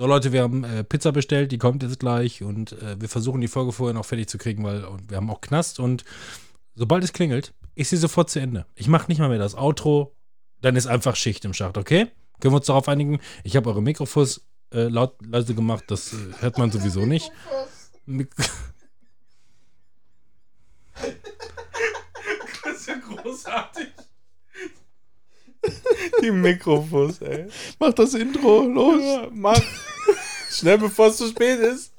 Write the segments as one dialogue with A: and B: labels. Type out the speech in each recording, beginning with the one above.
A: So Leute, wir haben äh, Pizza bestellt, die kommt jetzt gleich und äh, wir versuchen die Folge vorher noch fertig zu kriegen, weil und wir haben auch Knast und sobald es klingelt, ist sie sofort zu Ende. Ich mache nicht mal mehr das Outro, dann ist einfach Schicht im Schacht, okay? Können wir uns darauf einigen? Ich habe eure Mikrofons äh, laut, leise gemacht, das äh, hört man sowieso nicht. Mik
B: Das ist ja großartig. Die Mikrofons, ey.
C: Mach das Intro, los.
B: Ja, mach. Schnell, bevor es zu spät ist.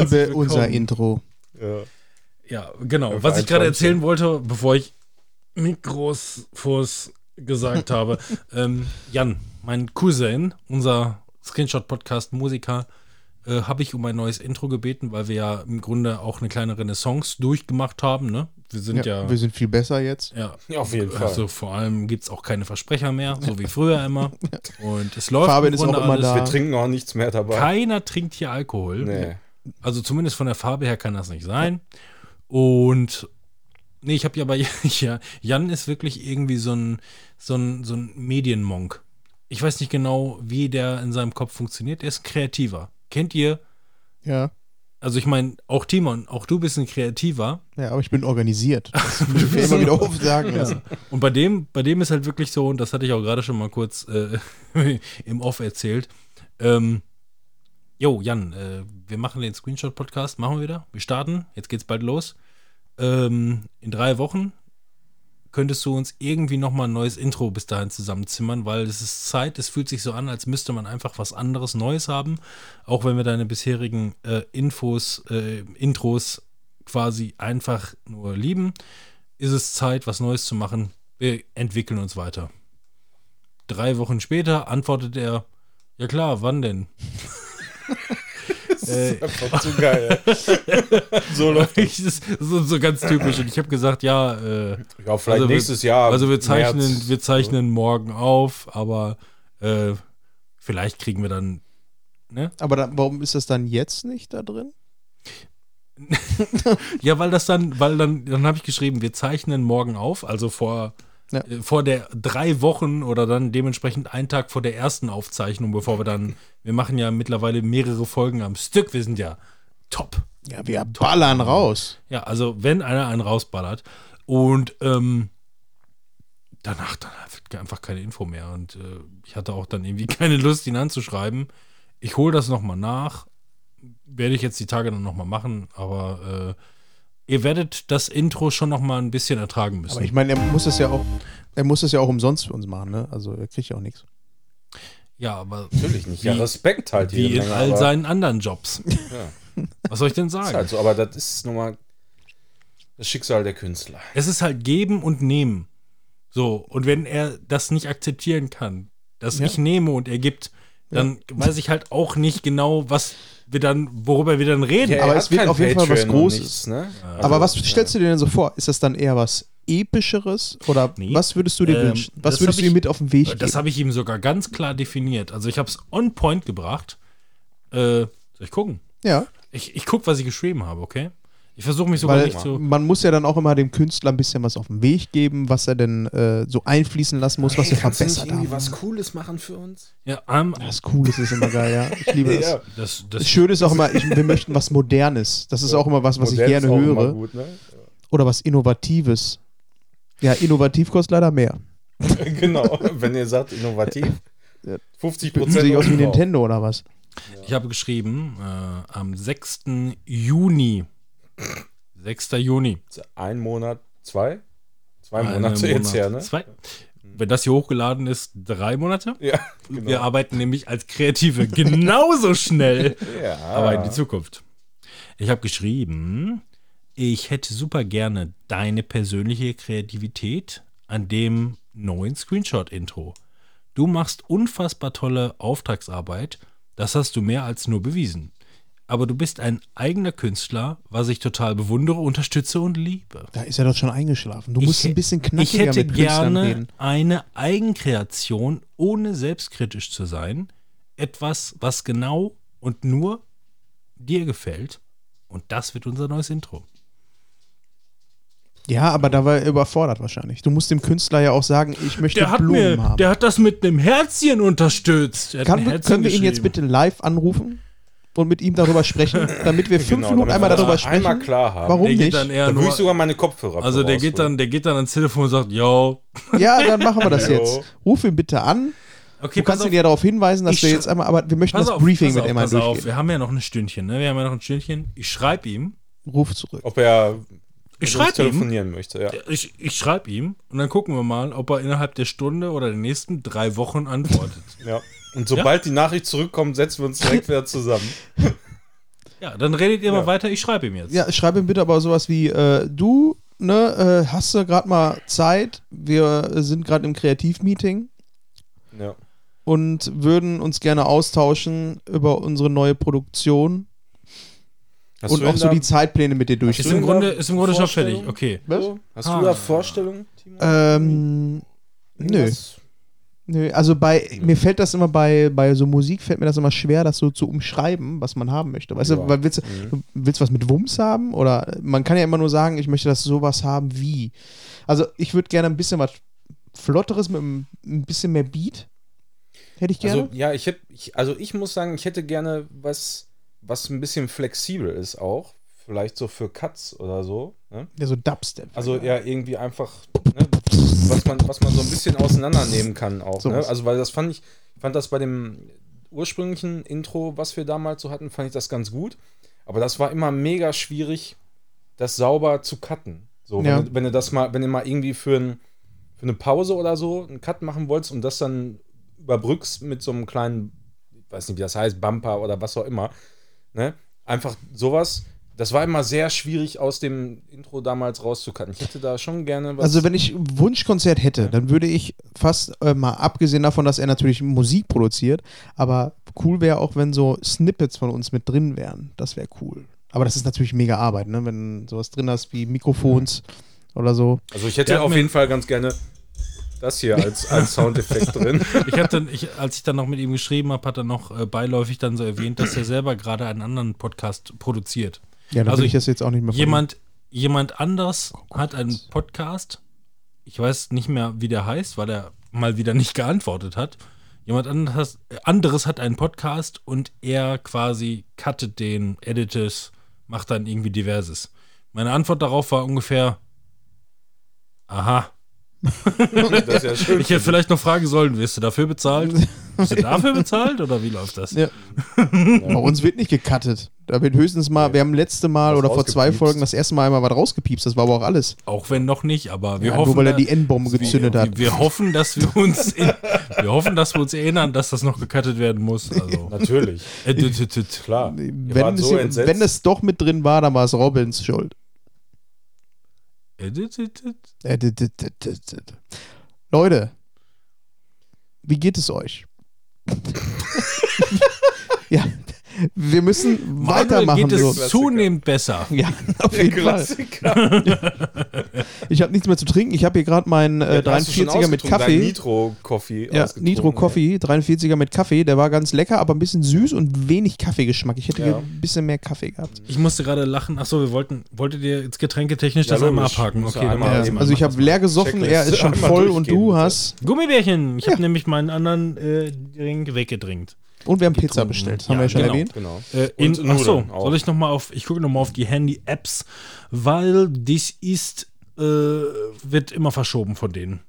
C: Liebe unser Intro.
B: Ja.
A: Ja, genau. Was ich gerade erzählen wollte, bevor ich Mikros vors gesagt habe. ähm, Jan, mein Cousin, unser Screenshot-Podcast-Musiker, äh, habe ich um ein neues Intro gebeten, weil wir ja im Grunde auch eine kleine Renaissance durchgemacht haben. Ne? Wir sind ja,
C: Ja, wir sind viel besser jetzt.
A: ja,
B: Ja, auf jeden Fall.
A: also vor allem gibt es auch keine Versprecher mehr, so wie früher immer. Und es läuft
C: Fabian
A: im
C: ist auch immer
A: alles.
C: da.
B: Wir trinken auch nichts mehr dabei.
A: Keiner trinkt hier Alkohol.
B: Nee.
A: Also zumindest von der Farbe her kann das nicht sein. Und nee, ich habe ja bei ja, Jan ist wirklich irgendwie so ein, so ein, so ein Medienmonk. Ich weiß nicht genau, wie der in seinem Kopf funktioniert. Er ist ein Kreativer. Kennt ihr?
C: Ja.
A: Also ich meine, auch Timon, auch du bist ein Kreativer.
C: Ja, aber ich bin organisiert. Das muss ich immer wieder oft sagen lassen.
A: Und bei dem, bei dem ist halt wirklich so, und das hatte ich auch gerade schon mal kurz äh, im Off erzählt. Ähm, Jo, Jan, äh, wir machen den Screenshot-Podcast, machen wir wieder. Wir starten, jetzt geht's bald los. Ähm, in drei Wochen könntest du uns irgendwie nochmal ein neues Intro bis dahin zusammenzimmern, weil es ist Zeit, es fühlt sich so an, als müsste man einfach was anderes Neues haben. Auch wenn wir deine bisherigen äh, Infos, äh, Intros quasi einfach nur lieben, ist es Zeit, was Neues zu machen. Wir entwickeln uns weiter. Drei Wochen später antwortet er, ja klar, wann denn? Äh,
B: Einfach zu geil. so läuft
A: das ist so, ganz typisch. Und ich habe gesagt, ja, äh,
B: Ja, vielleicht
A: Also wir-
B: nächstes Jahr.
A: also wir zeichnen,
B: März.
A: wir zeichnen morgen auf, aber äh, vielleicht kriegen wir dann, ne?
C: Aber dann, warum ist das dann jetzt nicht da drin?
A: Ja, weil das dann, weil dann, dann habe ich geschrieben, wir zeichnen morgen auf, also vor,
C: Ja.
A: äh, vor der drei Wochen oder dann dementsprechend einen Tag vor der ersten Aufzeichnung, bevor wir dann, wir machen ja mittlerweile mehrere Folgen am Stück, wir sind ja top.
C: Ja, wir ballern raus.
A: Ja, also wenn einer einen rausballert und ähm, danach dann einfach keine Info mehr und äh, ich hatte auch dann irgendwie keine Lust, ihn anzuschreiben. Ich hole das nochmal nach, werde ich jetzt die Tage dann nochmal machen, aber äh, ihr werdet das Intro schon nochmal ein bisschen ertragen müssen.
C: Aber ich meine, er muss es ja auch, er muss es ja auch umsonst für uns machen, ne? Also er kriegt ja auch nichts.
A: ja, aber
B: Natürlich nicht. Ja,
A: Wie-
B: Respekt halt
A: wie
B: jede
A: in
B: Menge,
A: all
B: aber-
A: seinen anderen Jobs.
B: Ja.
A: Was soll ich denn
B: Ist
A: sagen?
B: halt so, aber das ist nun mal das Schicksal der Künstler.
A: Es ist halt geben und nehmen. So, und wenn er das nicht akzeptieren kann, dass
C: Ja.
A: ich nehme und er gibt, dann weiß ich halt auch nicht genau, was wir dann, worüber wir dann reden.
B: Ja,
C: Aber
B: er
C: es wird auf jeden Fall was
B: Patreon
C: Großes.
B: nichts, ne?
C: Aber was stellst du dir denn so vor? Ist das dann eher was Epischeres? Oder
A: Nee.
C: was würdest du dir
A: Ähm,
C: wünschen?
A: das
C: Was würdest du ihm
A: ich-
C: mit auf den Weg
A: Das
C: geben?
A: habe ich ihm sogar ganz klar definiert. Also ich habe es on point gebracht. Äh, soll ich gucken?
C: Ja,
A: Ich, ich gucke, was ich geschrieben habe, okay? Ich versuche mich sogar
C: weil
A: nicht zu.
C: man muss ja dann auch immer dem Künstler ein bisschen was auf den Weg geben, was er denn äh, so einfließen lassen muss, was er verbessert
B: irgendwie
C: haben.
B: was Cooles machen für uns?
A: Ja, ähm,
C: Das Coole ist immer geil, ja. Ich liebe das.
B: Ja.
A: das,
C: Das
A: das,
C: Schöne ist auch immer, ich, wir möchten was Modernes. Das ist auch immer was, was ich gerne
B: ist auch immer
C: höre.
B: Gut, ne?
C: Oder was Innovatives. Ja, innovativ kostet leider mehr.
B: genau, wenn ihr sagt innovativ.
C: Ja.
B: 50
C: Sieht
B: Prozent
C: sich aus wie Nintendo oder was?
A: ich habe geschrieben, äh, am 6. Juni. 6. Juni.
B: Ein Monat, zwei? Zwei
A: Einen
B: Monate jetzt
A: Monat.
B: her, ne?
A: Zwei. Wenn das hier hochgeladen ist, drei Monate.
B: Ja,
A: Wir
B: genau.
A: arbeiten nämlich als Kreative genauso schnell,
B: Ja.
A: aber in die Zukunft. Ich habe geschrieben, ich hätte super gerne deine persönliche Kreativität an dem neuen Screenshot-Intro. Du machst unfassbar tolle Auftragsarbeit, das hast du mehr als nur bewiesen. Aber du bist ein eigener Künstler, was ich total bewundere, unterstütze und liebe.
C: Da ist er doch schon eingeschlafen. Du
A: Ich
C: musst ein bisschen
A: Ich
C: knackiger
A: hätte
C: mit Künstlern
A: gerne
C: reden.
A: eine Eigenkreation, ohne selbstkritisch zu sein. Etwas, was genau und nur dir gefällt. Und das wird unser neues Intro.
C: Ja, aber da war er überfordert wahrscheinlich. Du musst dem Künstler ja auch sagen, ich möchte
A: Der hat,
C: Blumen
A: mir,
C: haben.
A: der hat das mit einem Herzchen unterstützt. Er
C: Kann,
A: Herzchen
C: können wir ihn jetzt bitte live anrufen und mit ihm darüber sprechen, damit wir fünf
B: Genau,
C: Minuten einmal darüber
B: das
C: sprechen?
B: Einmal klar haben.
C: Warum
A: Der geht
C: nicht?
A: dann eher
B: Dann
A: nur,
B: ich sogar meine Kopfhörer
A: also der geht, dann, der geht dann ans Telefon und sagt, yo.
C: Ja, dann machen wir das jetzt. Ruf ihn bitte an.
A: Okay,
C: du kannst ihn ja darauf hinweisen, dass wir jetzt einmal, aber wir möchten das
A: auf,
C: Briefing
A: pass
C: mit
A: auf.
C: durchgehen.
A: Wir haben ja noch ein Stündchen, ne? Wir haben ja noch ein Stündchen. Ich schreibe ihm.
C: Ruf zurück.
B: Ob er
A: Ich
B: uns
A: schreibe ihm.
B: telefonieren möchte, ja.
A: Ich, ich schreibe ihm und dann gucken wir mal, ob er innerhalb der Stunde oder der nächsten drei Wochen antwortet.
B: ja. Und sobald die Nachricht zurückkommt, setzen wir uns direkt wieder zusammen.
A: ja, dann redet ihr mal
B: Ja.
A: weiter. Ich schreibe ihm jetzt.
C: Ja, schreib ihm bitte aber sowas wie, äh, du, ne, äh, hast du gerade mal Zeit? Wir sind gerade im Kreativmeeting
B: Ja.
C: und würden uns gerne austauschen über unsere neue Produktion
B: Hast
C: und
B: du
C: auch so die Zeitpläne mit dir
A: Ist
C: durchgehen.
A: im
B: du
A: Grunde, ist im Grunde schon fertig. Okay.
C: Was?
B: Hast
A: Ah.
B: du da Vorstellungen, Timo?
C: Ähm, nö. Nö, also bei, mir fällt das immer bei, bei so Musik, fällt mir das immer schwer, das so zu umschreiben, was man haben möchte. Weißt du,
B: Ja.
C: weil willst,
B: Mhm.
C: du willst was mit Wumms haben? Oder man kann ja immer nur sagen, ich möchte das sowas haben wie. Also ich würde gerne ein bisschen was Flotteres mit einem- ein bisschen mehr Beat. Hätte ich gerne.
B: Also, ja, ich hätte, also ich muss sagen, ich hätte gerne was, was ein bisschen flexibel ist auch. Vielleicht so für Cuts oder so. Ne?
C: ja, so Dubstep.
B: Also ja, irgendwie einfach, ne, was, man, was man so ein bisschen auseinandernehmen kann auch.
C: So
B: Ne? Also weil das fand ich, fand das bei dem ursprünglichen Intro, was wir damals so hatten, fand ich das ganz gut. Aber das war immer mega schwierig, das sauber zu cutten. So,
C: Ja.
B: wenn, du, wenn du das mal, wenn du mal irgendwie für, ein, für eine Pause oder so einen Cut machen wolltest und das dann überbrückst mit so einem kleinen, ich weiß nicht, wie das heißt, Bumper oder was auch immer. Ne? Einfach sowas. Das war immer sehr schwierig aus dem Intro damals rauszucutten. Ich hätte da schon gerne was.
C: Also wenn ich ein Wunschkonzert hätte, dann würde ich fast äh, mal abgesehen davon, dass er natürlich Musik produziert, aber cool wäre auch, wenn so Snippets von uns mit drin wären. Das wäre cool. Aber das ist natürlich mega Arbeit, ne? Wenn du sowas drin hast wie Mikrofons oder so.
B: also ich hätte auf jeden Fall ganz gerne das hier als, als Soundeffekt drin.
A: Ich hatte, ich, als ich dann noch mit ihm geschrieben habe, hat er noch äh, beiläufig dann so erwähnt, dass er selber gerade einen anderen Podcast produziert.
C: Ja, dann
A: Also
C: will ich das jetzt auch nicht mehr
A: Jemand, jemand anders
C: Oh
A: hat einen Podcast. Ich weiß nicht mehr, wie der heißt, weil er mal wieder nicht geantwortet hat. Jemand anderes, anderes hat einen Podcast und er quasi cuttet den, editet es, macht dann irgendwie diverses. Meine Antwort darauf war ungefähr, aha.
B: Das ist ja schön.
A: Ich hätte vielleicht noch fragen sollen, wirst du dafür bezahlt? Bist du dafür bezahlt oder wie läuft das?
C: Ja. Bei uns wird nicht gecuttet. Da wird höchstens mal, wir haben letzte Mal
B: Was
C: oder vor zwei. Folgen das erste Mal einmal was rausgepiepst. Das war aber auch alles.
A: Auch wenn noch nicht, aber wir
C: Ja,
A: hoffen,
C: nur weil er die N-Bombe gezündet
A: wir,
C: hat.
A: Wir hoffen, dass wir uns, in, wir hoffen, dass wir uns erinnern, dass das noch gecuttet werden muss. Also,
B: Natürlich.
A: edited.
B: Klar.
C: Wenn es,
B: so entsetzt.
C: wenn es doch mit drin war, dann war es Robins Schuld.
A: Edited.
C: Äh, d- d- d- d- d- Leute, wie geht es euch? ja, wir müssen weitermachen.
A: geht es
C: So.
B: Klassiker.
A: zunehmend besser.
C: Ja, auf jeden Fall. Ich habe nichts mehr zu trinken. Ich habe hier gerade meinen äh,
B: Ja, hast du schon
C: 43er mit Kaffee.
B: Nitro-Coffee.
C: Ja,
B: ausgetrunken,
C: Nitro Coffee, 43er mit Kaffee. Der war ganz lecker, aber ein bisschen süß und wenig Kaffeegeschmack. Ich hätte
B: Ja.
C: ein bisschen mehr Kaffee gehabt.
A: Ich musste gerade lachen. Achso, wir wollten, wolltet ihr jetzt getränketechnisch
B: Ja,
A: das einmal abhaken? Okay,
B: ja
A: dann
B: einmal-
A: machen wir
C: Ja,
A: das mal.
C: also ich habe leer gesoffen, er ist schon
B: Einmal
C: voll und du
B: bitte.
C: hast.
A: Gummibärchen. Ich
C: Ja.
A: habe nämlich meinen anderen äh, Drink weggedrängt.
C: Und wir haben Pizza
A: Getrunken.
C: bestellt. Das haben
A: Ja,
C: wir ja schon
A: genau.
C: erwähnt.
B: Genau.
A: Äh, in,
B: Und
A: achso,
B: auch.
A: soll ich noch mal auf, ich gucke noch mal auf die Handy-Apps, weil das ist, äh, wird immer verschoben von denen.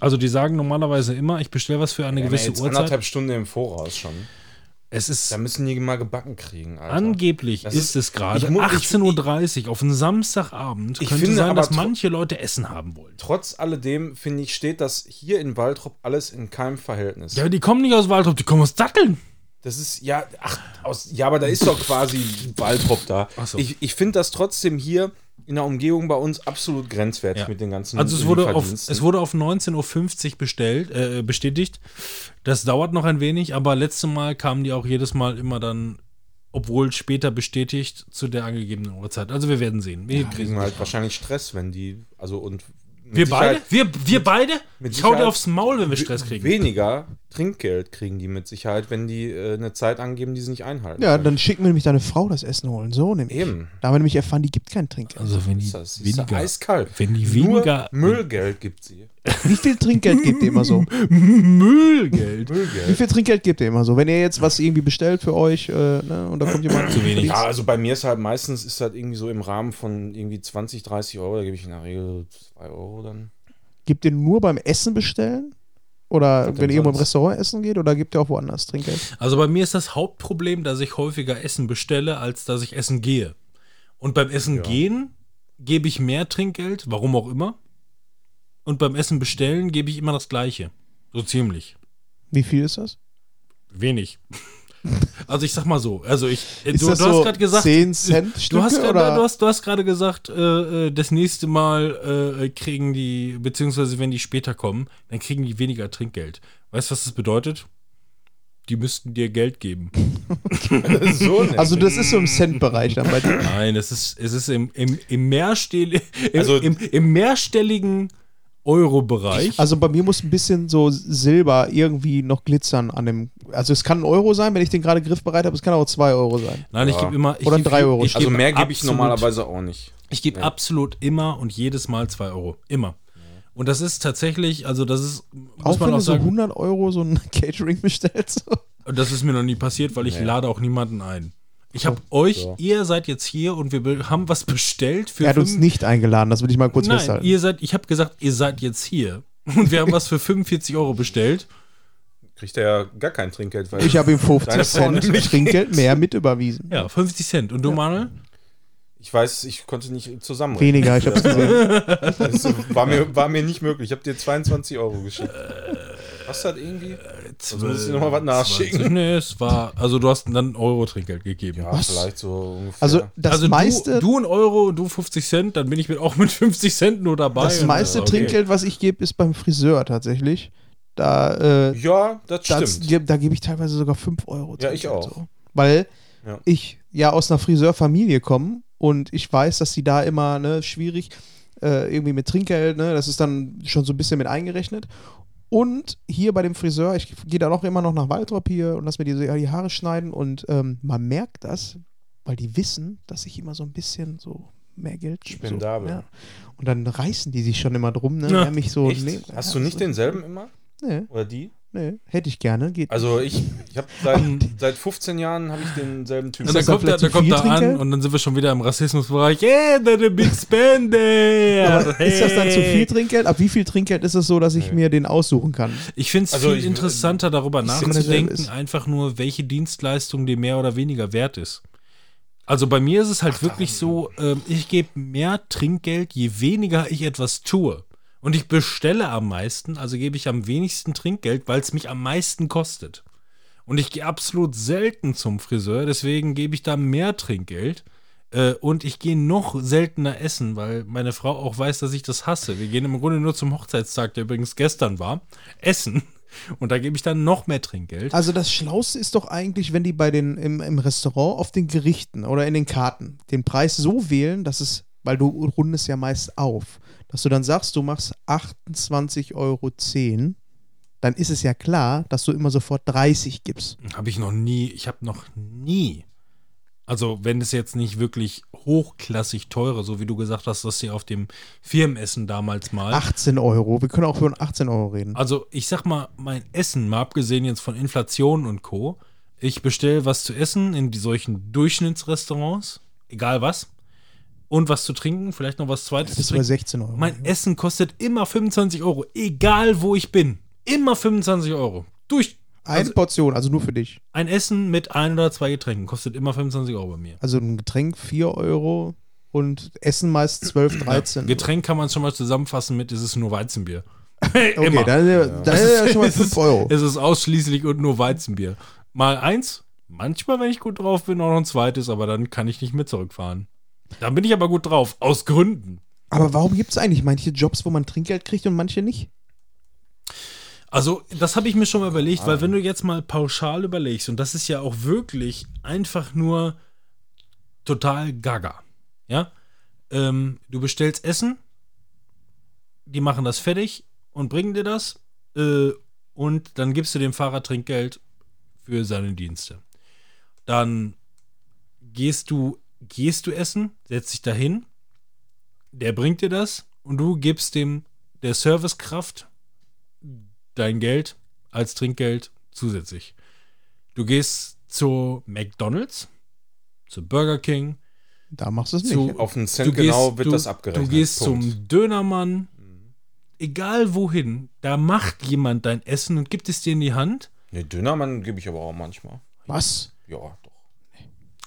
A: Also die sagen normalerweise immer, ich bestelle was für eine
B: Ja,
A: gewisse
B: jetzt
A: Uhrzeit.
B: anderthalb Stunden im Voraus schon.
A: Es ist
B: Da müssen die mal gebacken kriegen, Alter.
A: angeblich
B: Das
A: ist,
B: ist-
A: es gerade
B: ich mu- ich-
A: 18.30 Uhr auf einen Samstagabend.
B: Ich
A: Könnte
B: finde
A: sein, dass manche Leute Essen haben wollen.
B: Trotz alledem, finde ich, steht das hier in Waldrop alles in keinem Verhältnis.
A: Ja, die kommen nicht aus Waldrop, die kommen aus Datteln.
B: Das ist, ja, ach, aus, ja, aber da ist doch quasi Waldrop da.
A: Ach so.
B: Ich, ich finde das trotzdem hier in der Umgebung bei uns absolut grenzwertig
A: Ja.
B: mit den ganzen
A: Also es wurde, auf, es wurde auf 19.50 Uhr bestellt, äh, bestätigt. Das dauert noch ein wenig, aber letztes Mal kamen die auch jedes Mal immer dann, obwohl später bestätigt, zu der angegebenen Uhrzeit. Also wir werden sehen. Wir,
B: Die kriegen halt wahrscheinlich Stress, wenn die, also und mit
A: wir beide?
B: Sicherheit
A: Wir, wir beide?
B: mit
A: Ich hau dir aufs Maul, wenn wir Stress kriegen.
B: Weniger Trinkgeld kriegen die mit Sicherheit, wenn die äh, eine Zeit angeben, die sie nicht einhalten.
C: Ja,
B: können.
C: dann schicken wir nämlich deine Frau das Essen holen. So nämlich.
B: Eben.
C: Da haben wir nämlich erfahren, die gibt kein Trinkgeld.
A: Also wenn die
B: Ist das ist
A: weniger,
B: eiskalt.
A: wenn die
B: Nur
A: weniger
B: Müllgeld gibt sie.
C: Wie viel Trinkgeld gebt ihr immer so?
A: Müllgeld.
C: Wie viel Trinkgeld gebt ihr immer so? Wenn ihr jetzt was irgendwie bestellt für euch äh, ne, und da kommt jemand
A: Zu wenig.
B: Ja, also bei mir ist halt meistens ist halt irgendwie so im Rahmen von irgendwie 20, 30 Euro, da gebe ich in der Regel 2 Euro dann.
C: Gebt ihr nur beim Essen bestellen? Oder wenn ihr irgendwo im? Restaurant essen geht? Oder gebt ihr auch woanders Trinkgeld?
A: Also bei mir ist das Hauptproblem, dass ich häufiger Essen bestelle, als dass ich essen gehe. Und beim Essen
B: Ja.
A: gehen gebe ich mehr Trinkgeld, warum auch immer. Und beim Essen bestellen gebe ich immer das Gleiche. So ziemlich.
C: Wie viel ist das?
A: Wenig. Also ich sag mal so, also ich,
C: Ist
A: du,
C: das
A: du
C: so
A: hast gerade gesagt,
C: 10 Cent
A: du hast,
C: oder?
A: du hast, du hast gerade gesagt, äh, äh, das nächste Mal äh, kriegen die, beziehungsweise wenn die später kommen, dann kriegen die weniger Trinkgeld. Weißt du, was das bedeutet? Die müssten dir Geld geben.
B: so
C: also das ist so im Cent-Bereich dann bei dir.
A: Nein, es ist, es ist im, im, im, Mehrstell, im,
B: Also-
A: im, im mehrstelligen Euro-Bereich.
C: Also bei mir muss ein bisschen so Silber irgendwie noch glitzern an dem. Also es kann ein Euro sein, wenn ich den gerade griffbereit habe, es kann auch 2 Euro sein.
A: Nein, ich
B: Ja.
A: gebe immer. Ich
C: Oder
A: geb-
C: drei Euro.
A: Ich
B: also mehr gebe ich normalerweise auch nicht.
A: Ich gebe
B: Ja.
A: absolut immer und jedes Mal 2 Euro. Immer. Und das ist tatsächlich, also das ist, muss
C: Auch
A: man
C: wenn
A: auch
C: du so
A: sagen,
C: 100 Euro so ein Catering bestellst.
A: das ist mir noch nie passiert, weil ich
B: Nee.
A: lade auch niemanden ein. Ich habe euch,
B: so.
A: ihr seid jetzt hier und wir be- haben was bestellt für
C: er hat uns nicht eingeladen, das will ich mal kurz
A: Nein,
C: festhalten.
A: ihr seid, ich habe gesagt, ihr seid jetzt hier und wir haben was für 45 Euro bestellt.
B: Kriegt er ja gar kein Trinkgeld, weil
C: Ich habe ihm 50
B: Deine Frau
C: Cent. Trinkgeld mehr mit überwiesen.
A: Ja, 50 Cent. Und du, Manuel?
B: ich weiß, ich konnte nicht zusammen.
C: Weniger, ich habe es gesehen.
B: Das war mir, war mir nicht möglich. Ich habe dir 22 Euro geschickt. Was hat irgendwie?
A: Sonst
B: muss ich noch mal was nachschicken.
A: Nee, es war, also du hast dann einen Euro Trinkgeld gegeben.
B: Ja,
C: Was?
B: vielleicht so ungefähr.
C: Also das
A: also
C: meiste,
A: du, du ein Euro, du 50 Cent, dann bin ich mit, auch mit 50 Cent nur dabei.
C: das
A: Und,
C: meiste
A: äh, okay.
C: Trinkgeld, was ich gebe, ist beim Friseur tatsächlich. Da, äh,
B: ja, das
C: das,
B: stimmt.
C: da gebe ich teilweise sogar 5 Euro.
B: Ja, ich auch.
C: So. Weil
B: Ja.
C: ich ja aus einer Friseurfamilie komme und ich weiß, dass die da immer ne, schwierig äh, irgendwie mit Trinkgeld, ne, das ist dann schon so ein bisschen mit eingerechnet. Und hier bei dem Friseur, ich gehe da auch immer noch nach Waldrop hier und lass mir die, die Haare schneiden und ähm, man merkt das, weil die wissen, dass ich immer so ein bisschen so mehr Geld gebe. So,
B: Spendabel.
C: ja. Und dann reißen die sich schon immer drum, ne?
A: Ja,
C: mich so nehmen-
B: Hast
C: ja,
B: du nicht denselben immer?
C: Nee,
B: Oder die?
C: Nee, hätte ich gerne. Geht
B: Also ich, ich habe seit, seit 15 Jahren habe ich denselben Typen.
A: Und dann kommt, er,
C: vielleicht
A: kommt er an und dann sind wir schon wieder im Rassismusbereich. Yeah, a big spender.
C: Aber ist das dann zu viel
A: Hey.
C: Trinkgeld? Ab wie viel Trinkgeld ist es so, dass ich
B: Nee.
C: mir den aussuchen kann?
A: Ich finde es
B: Also
A: viel
B: ich-
A: interessanter, darüber nachzudenken, einfach nur, welche Dienstleistung dir mehr oder weniger wert ist. Also bei mir ist es halt wirklich so, ähm, ich gebe mehr Trinkgeld, je weniger ich etwas tue. Und ich bestelle am meisten, also gebe ich am wenigsten Trinkgeld, weil es mich am meisten kostet. Und ich gehe absolut selten zum Friseur, deswegen gebe ich da mehr Trinkgeld. Äh, und ich gehe noch seltener essen, weil meine Frau auch weiß, dass ich das hasse. Wir gehen im Grunde nur zum Hochzeitstag, der übrigens gestern war, essen. Und da gebe ich dann noch mehr Trinkgeld.
C: Also das Schlauste ist doch eigentlich, wenn die bei den im, im Restaurant auf den Gerichten oder in den Karten den Preis so wählen, dass es, weil du rundest ja meist auf, dass du dann sagst, du machst 28,10 Euro, dann ist es ja klar, dass du immer sofort 30 gibst.
A: Habe ich noch nie, ich habe noch nie, also wenn es jetzt nicht wirklich hochklassig teure, so wie du gesagt hast, dass sie auf dem Firmenessen damals mal.
C: 18 Euro, wir können auch über 18 Euro reden.
A: Also ich sag mal, mein Essen, mal abgesehen jetzt von Inflation und Co., ich bestelle was zu essen in die solchen Durchschnittsrestaurants, egal was, und was zu trinken, vielleicht noch was zweites
C: Bis
A: zu
C: bei
A: trinken.
C: 16 Euro.
A: Mein Essen kostet immer 25 Euro, egal wo ich bin. Immer 25 Euro. Durch
C: Eine
A: also-
C: Portion, also nur für dich.
A: ein Essen mit ein oder zwei Getränken kostet immer 25 Euro bei mir.
C: Also ein Getränk 4 Euro und Essen meist 12, 13.
A: Getränk kann man schon mal zusammenfassen mit, es ist nur Weizenbier.
C: Okay,
A: immer.
C: dann, dann ist ja schon mal
A: Es ist-
C: 5 Euro.
A: Es ist ausschließlich und nur Weizenbier. Mal eins, manchmal, wenn ich gut drauf bin, auch noch ein zweites, aber dann kann ich nicht mehr zurückfahren. Da bin ich aber gut drauf. Aus Gründen.
C: Aber warum gibt es eigentlich manche Jobs, wo man Trinkgeld kriegt und manche nicht?
A: Also, das habe ich mir schon mal überlegt, weil wenn du jetzt mal pauschal überlegst, und das ist ja auch wirklich einfach nur total gaga, ja? Ähm, du bestellst Essen, die machen das fertig und bringen dir das, äh, und dann gibst du dem Fahrer Trinkgeld für seine Dienste. Dann gehst du, gehst du essen, setzt dich dahin, der bringt dir das und du gibst dem der Servicekraft dein Geld als Trinkgeld zusätzlich. Du gehst zu McDonald's, zu Burger King,
C: Da machst du es
A: zu,
C: nicht.
B: Auf einen
A: du
B: Cent
A: gehst,
B: genau wird
A: du,
B: das abgerechnet.
A: Du gehst
B: Punkt.
A: zum Dönermann, egal wohin, da macht jemand dein Essen und gibt es dir in die Hand.
B: Nee, Dönermann gebe ich aber auch manchmal.
C: Was?
B: Ja,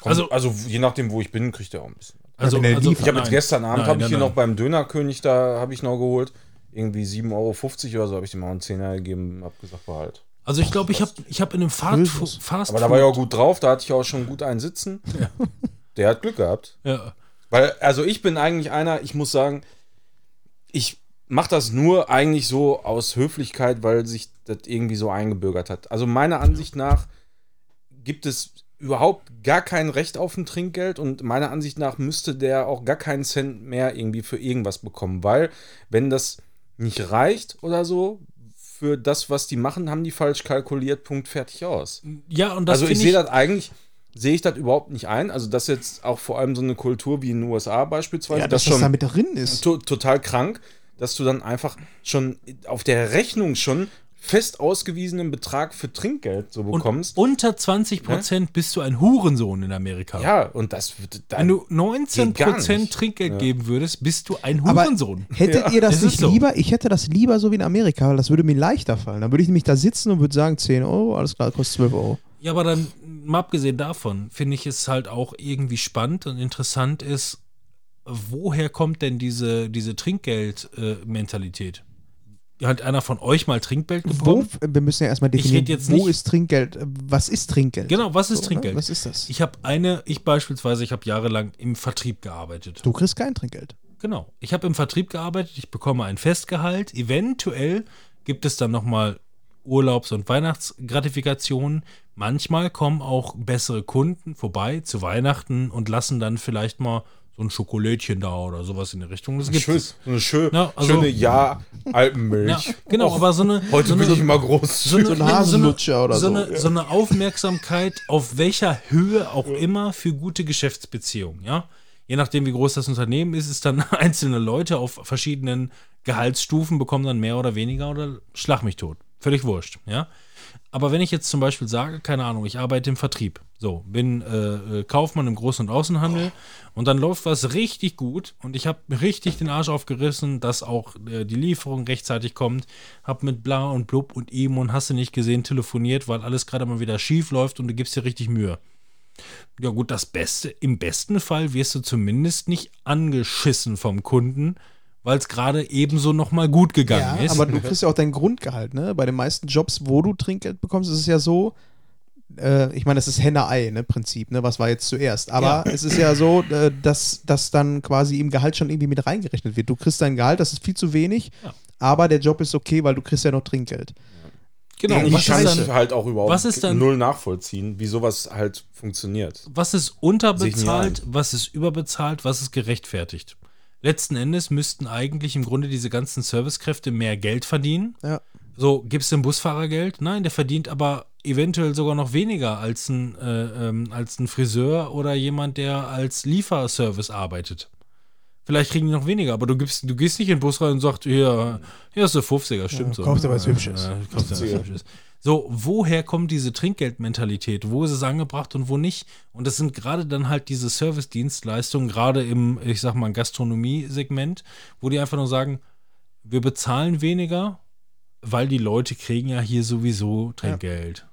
B: doch.
A: Also-
B: Also, je nachdem, wo ich bin, kriegt er auch ein bisschen.
A: Also, also.
B: Ich habe jetzt gestern Abend habe ich
A: nein,
B: hier
A: nein.
B: noch beim Dönerkönig, da habe ich noch geholt. Irgendwie 7,50 Euro oder so habe ich dem auch einen Zehner gegeben, habe gesagt, behalt.
A: Also ich glaube, ich habe ich hab in einem Fast. Fast
B: Aber da war ich auch gut drauf, da hatte ich auch schon gut einen sitzen. Der hat Glück gehabt.
A: Ja.
B: Weil, also ich bin eigentlich einer, ich muss sagen, ich mache das nur eigentlich so aus Höflichkeit, weil sich das irgendwie so eingebürgert hat. Also meiner Ansicht nach gibt es überhaupt gar kein Recht auf ein Trinkgeld und meiner Ansicht nach müsste der auch gar keinen Cent mehr irgendwie für irgendwas bekommen, weil wenn das nicht reicht oder so für das, was die machen, haben die falsch kalkuliert, Punkt, fertig aus.
A: ja, und das
B: Also ich sehe das eigentlich, sehe ich das überhaupt nicht ein. Also das jetzt auch vor allem so eine Kultur wie in den USA beispielsweise,
C: Ja,
B: das
C: dass das
B: schon
C: da mit drin ist.
B: to total krank, dass du dann einfach schon auf der Rechnung schon fest ausgewiesenen Betrag für Trinkgeld so
A: und
B: bekommst.
A: unter 20 Prozent bist du ein Hurensohn in Amerika.
B: ja, und das wird
A: Wenn du 19
B: Geht gar
A: Prozent. Trinkgeld geben würdest, bist du ein
C: Aber
A: Hurensohn.
C: hättet ihr das
A: ist
C: nicht
A: so.
C: lieber? Ich hätte das lieber so wie in Amerika, weil das würde mir leichter fallen. Dann würde ich nämlich da sitzen und würde sagen, 10 Euro, alles klar, kostet 12 Euro.
A: Ja, aber dann, mal abgesehen davon, finde ich es halt auch irgendwie spannend und interessant ist, woher kommt denn diese, diese Trinkgeld-Mentalität? Hat einer von euch mal Trinkgeld
C: Wo,
A: bekommen?
C: wir müssen ja erstmal definieren,
A: jetzt
C: wo
A: nicht-
C: ist Trinkgeld? Was ist Trinkgeld?
A: Genau, was ist
C: So, ne?
A: Trinkgeld?
C: Was ist das?
A: Ich habe eine, ich beispielsweise, ich habe jahrelang im Vertrieb gearbeitet.
C: Du kriegst kein Trinkgeld.
A: Genau. Ich habe im Vertrieb gearbeitet, ich bekomme ein Festgehalt. Eventuell gibt es dann nochmal Urlaubs- und Weihnachtsgratifikationen. Manchmal kommen auch bessere Kunden vorbei zu Weihnachten und lassen dann vielleicht mal so ein Schokolädchen da oder sowas in der Richtung. Das gibt
B: schön,
A: es.
B: so eine schö
A: Ja, also-
B: schöne Ja
A: Ja,
B: Alpenmilch.
A: genau,
B: Och,
A: aber so eine,
B: heute
A: so eine,
B: bin ich mal groß.
A: so eine,
C: so
A: eine,
C: Hasellutscher oder
A: so
C: so,
A: eine,
C: ja.
A: so eine Aufmerksamkeit auf welcher Höhe auch immer für gute Geschäftsbeziehungen, ja. Je nachdem, wie groß das Unternehmen ist, ist dann einzelne Leute auf verschiedenen Gehaltsstufen bekommen dann mehr oder weniger oder schlag mich tot. Völlig wurscht, ja. Aber wenn ich jetzt zum Beispiel sage, keine Ahnung, ich arbeite im Vertrieb, so, bin äh, äh, Kaufmann im Groß- und Außenhandel und dann läuft was richtig gut und ich habe richtig den Arsch aufgerissen, dass auch äh, die Lieferung rechtzeitig kommt, habe mit bla und blub und ihm und hast du nicht gesehen telefoniert, weil alles gerade mal wieder schief läuft und du gibst dir richtig Mühe. Ja gut, das Beste, im besten Fall wirst du zumindest nicht angeschissen vom Kunden, weil es gerade ebenso nochmal gut gegangen
C: Ja,
A: ist.
C: aber du kriegst ja auch dein Grundgehalt, ne? Bei den meisten Jobs, wo du Trinkgeld bekommst, ist es ja so, äh, ich meine, das ist Henne-Ei, ne, Prinzip, ne? Was war jetzt zuerst? Aber
A: Ja.
C: es ist ja so, äh, dass das dann quasi im Gehalt schon irgendwie mit reingerechnet wird. Du kriegst dein Gehalt, das ist viel zu wenig,
A: Ja.
C: aber der Job ist okay, weil du kriegst ja noch Trinkgeld.
A: genau,
B: ich kann
A: ist,
B: es
A: dann,
B: halt auch überhaupt
A: was ist dann-
B: null nachvollziehen, wie sowas halt funktioniert.
A: was ist unterbezahlt, was ist überbezahlt, was ist gerechtfertigt? Letzten Endes müssten eigentlich im Grunde diese ganzen Servicekräfte mehr Geld verdienen.
C: Ja.
A: So, gibt es dem Busfahrer Geld? Nein, der verdient aber eventuell sogar noch weniger als ein, äh, ähm, als ein Friseur oder jemand, der als Lieferservice arbeitet. Vielleicht kriegen die noch weniger, aber du, gibst, du gehst nicht in den Bus rein und sagst, hier, hier ist der 50er, stimmt so.
C: kauf dir was Hübsches.
A: Ja, kauf dir was Hübsches. So, woher kommt diese Trinkgeldmentalität? Wo ist es angebracht und wo nicht? Und das sind gerade dann halt diese Service-Dienstleistungen, gerade im, ich sag mal, Gastronomie-Segment, wo die einfach nur sagen, wir bezahlen weniger, weil die Leute kriegen ja hier sowieso Trinkgeld.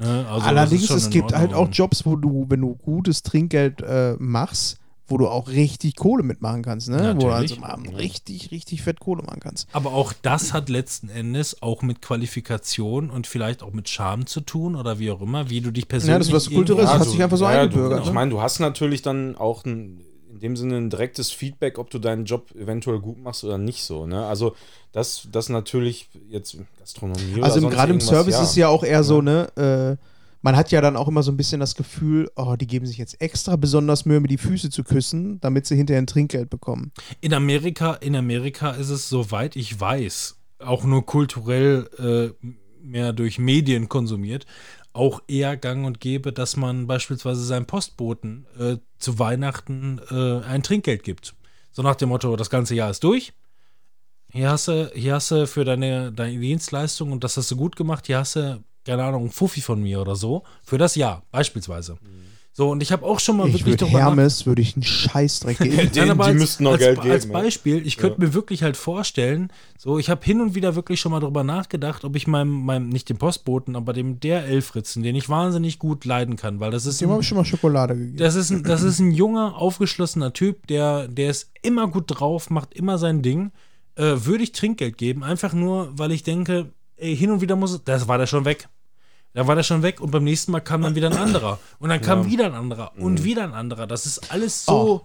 A: Ne? Also
C: Allerdings, es gibt halt auch. Jobs, wo du, wenn du gutes Trinkgeld äh, machst, wo du auch richtig Kohle mitmachen kannst, ne? Wo du also
A: Natürlich.
C: mal richtig, richtig fett Kohle machen kannst.
A: Aber auch das hat letzten Endes auch mit Qualifikation und vielleicht auch mit Charme zu tun oder wie auch immer, wie du dich persönlich.
C: Ja, das ist was Kulturelles, Das hat
B: du-
C: sich einfach so
B: ja,
C: eingebürgert,
B: Du, ich
C: ne?
B: meine, du hast natürlich dann auch ein, in dem Sinne ein direktes Feedback, ob du deinen Job eventuell gut machst oder nicht so. Ne? Also das, das natürlich jetzt Gastronomie oder
C: Also gerade im Service ist ja auch eher so, ne, äh, man hat ja dann auch immer so ein bisschen das Gefühl, oh, die geben sich jetzt extra besonders Mühe, mir die Füße zu küssen, damit sie hinterher ein Trinkgeld bekommen.
A: In Amerika, in Amerika ist es, soweit ich weiß, auch nur kulturell äh, mehr durch Medien konsumiert, auch eher gang und gäbe, dass man beispielsweise seinem Postboten äh, zu Weihnachten äh, ein Trinkgeld gibt. So nach dem Motto, das ganze Jahr ist durch. Hier hast du, hier hast du für deine, deine Dienstleistung und das hast du gut gemacht, hier hast du, keine Ahnung, einen Fuffi von mir oder so, für das Jahr, beispielsweise. So, und ich habe auch schon mal
C: Ich
A: wirklich
C: würde Hermes, würde ich einen Scheißdreck geben.
B: Den-
A: Nein, aber
B: die
A: als,
B: müssten noch
A: als,
B: Geld
A: als
B: geben, ja.
A: Beispiel, ich könnte
B: Ja.
A: mir wirklich halt vorstellen, so, ich habe hin und wieder wirklich schon mal drüber nachgedacht, ob ich meinem, meinem nicht dem Postboten, aber dem der Elfritzen, den ich wahnsinnig gut leiden kann, weil das ist
C: Dem habe ich schon mal Schokolade gegeben.
A: das ist ein, das ist ein junger, aufgeschlossener Typ, der, der ist immer gut drauf, macht immer sein Ding, äh, würde ich Trinkgeld geben, einfach nur, weil ich denke, ey, hin und wieder muss es, das war der schon weg. Da war der schon weg und beim nächsten Mal kam dann wieder ein anderer. Und dann kam wieder ein anderer
B: Mhm.
A: und wieder ein anderer. Das ist alles so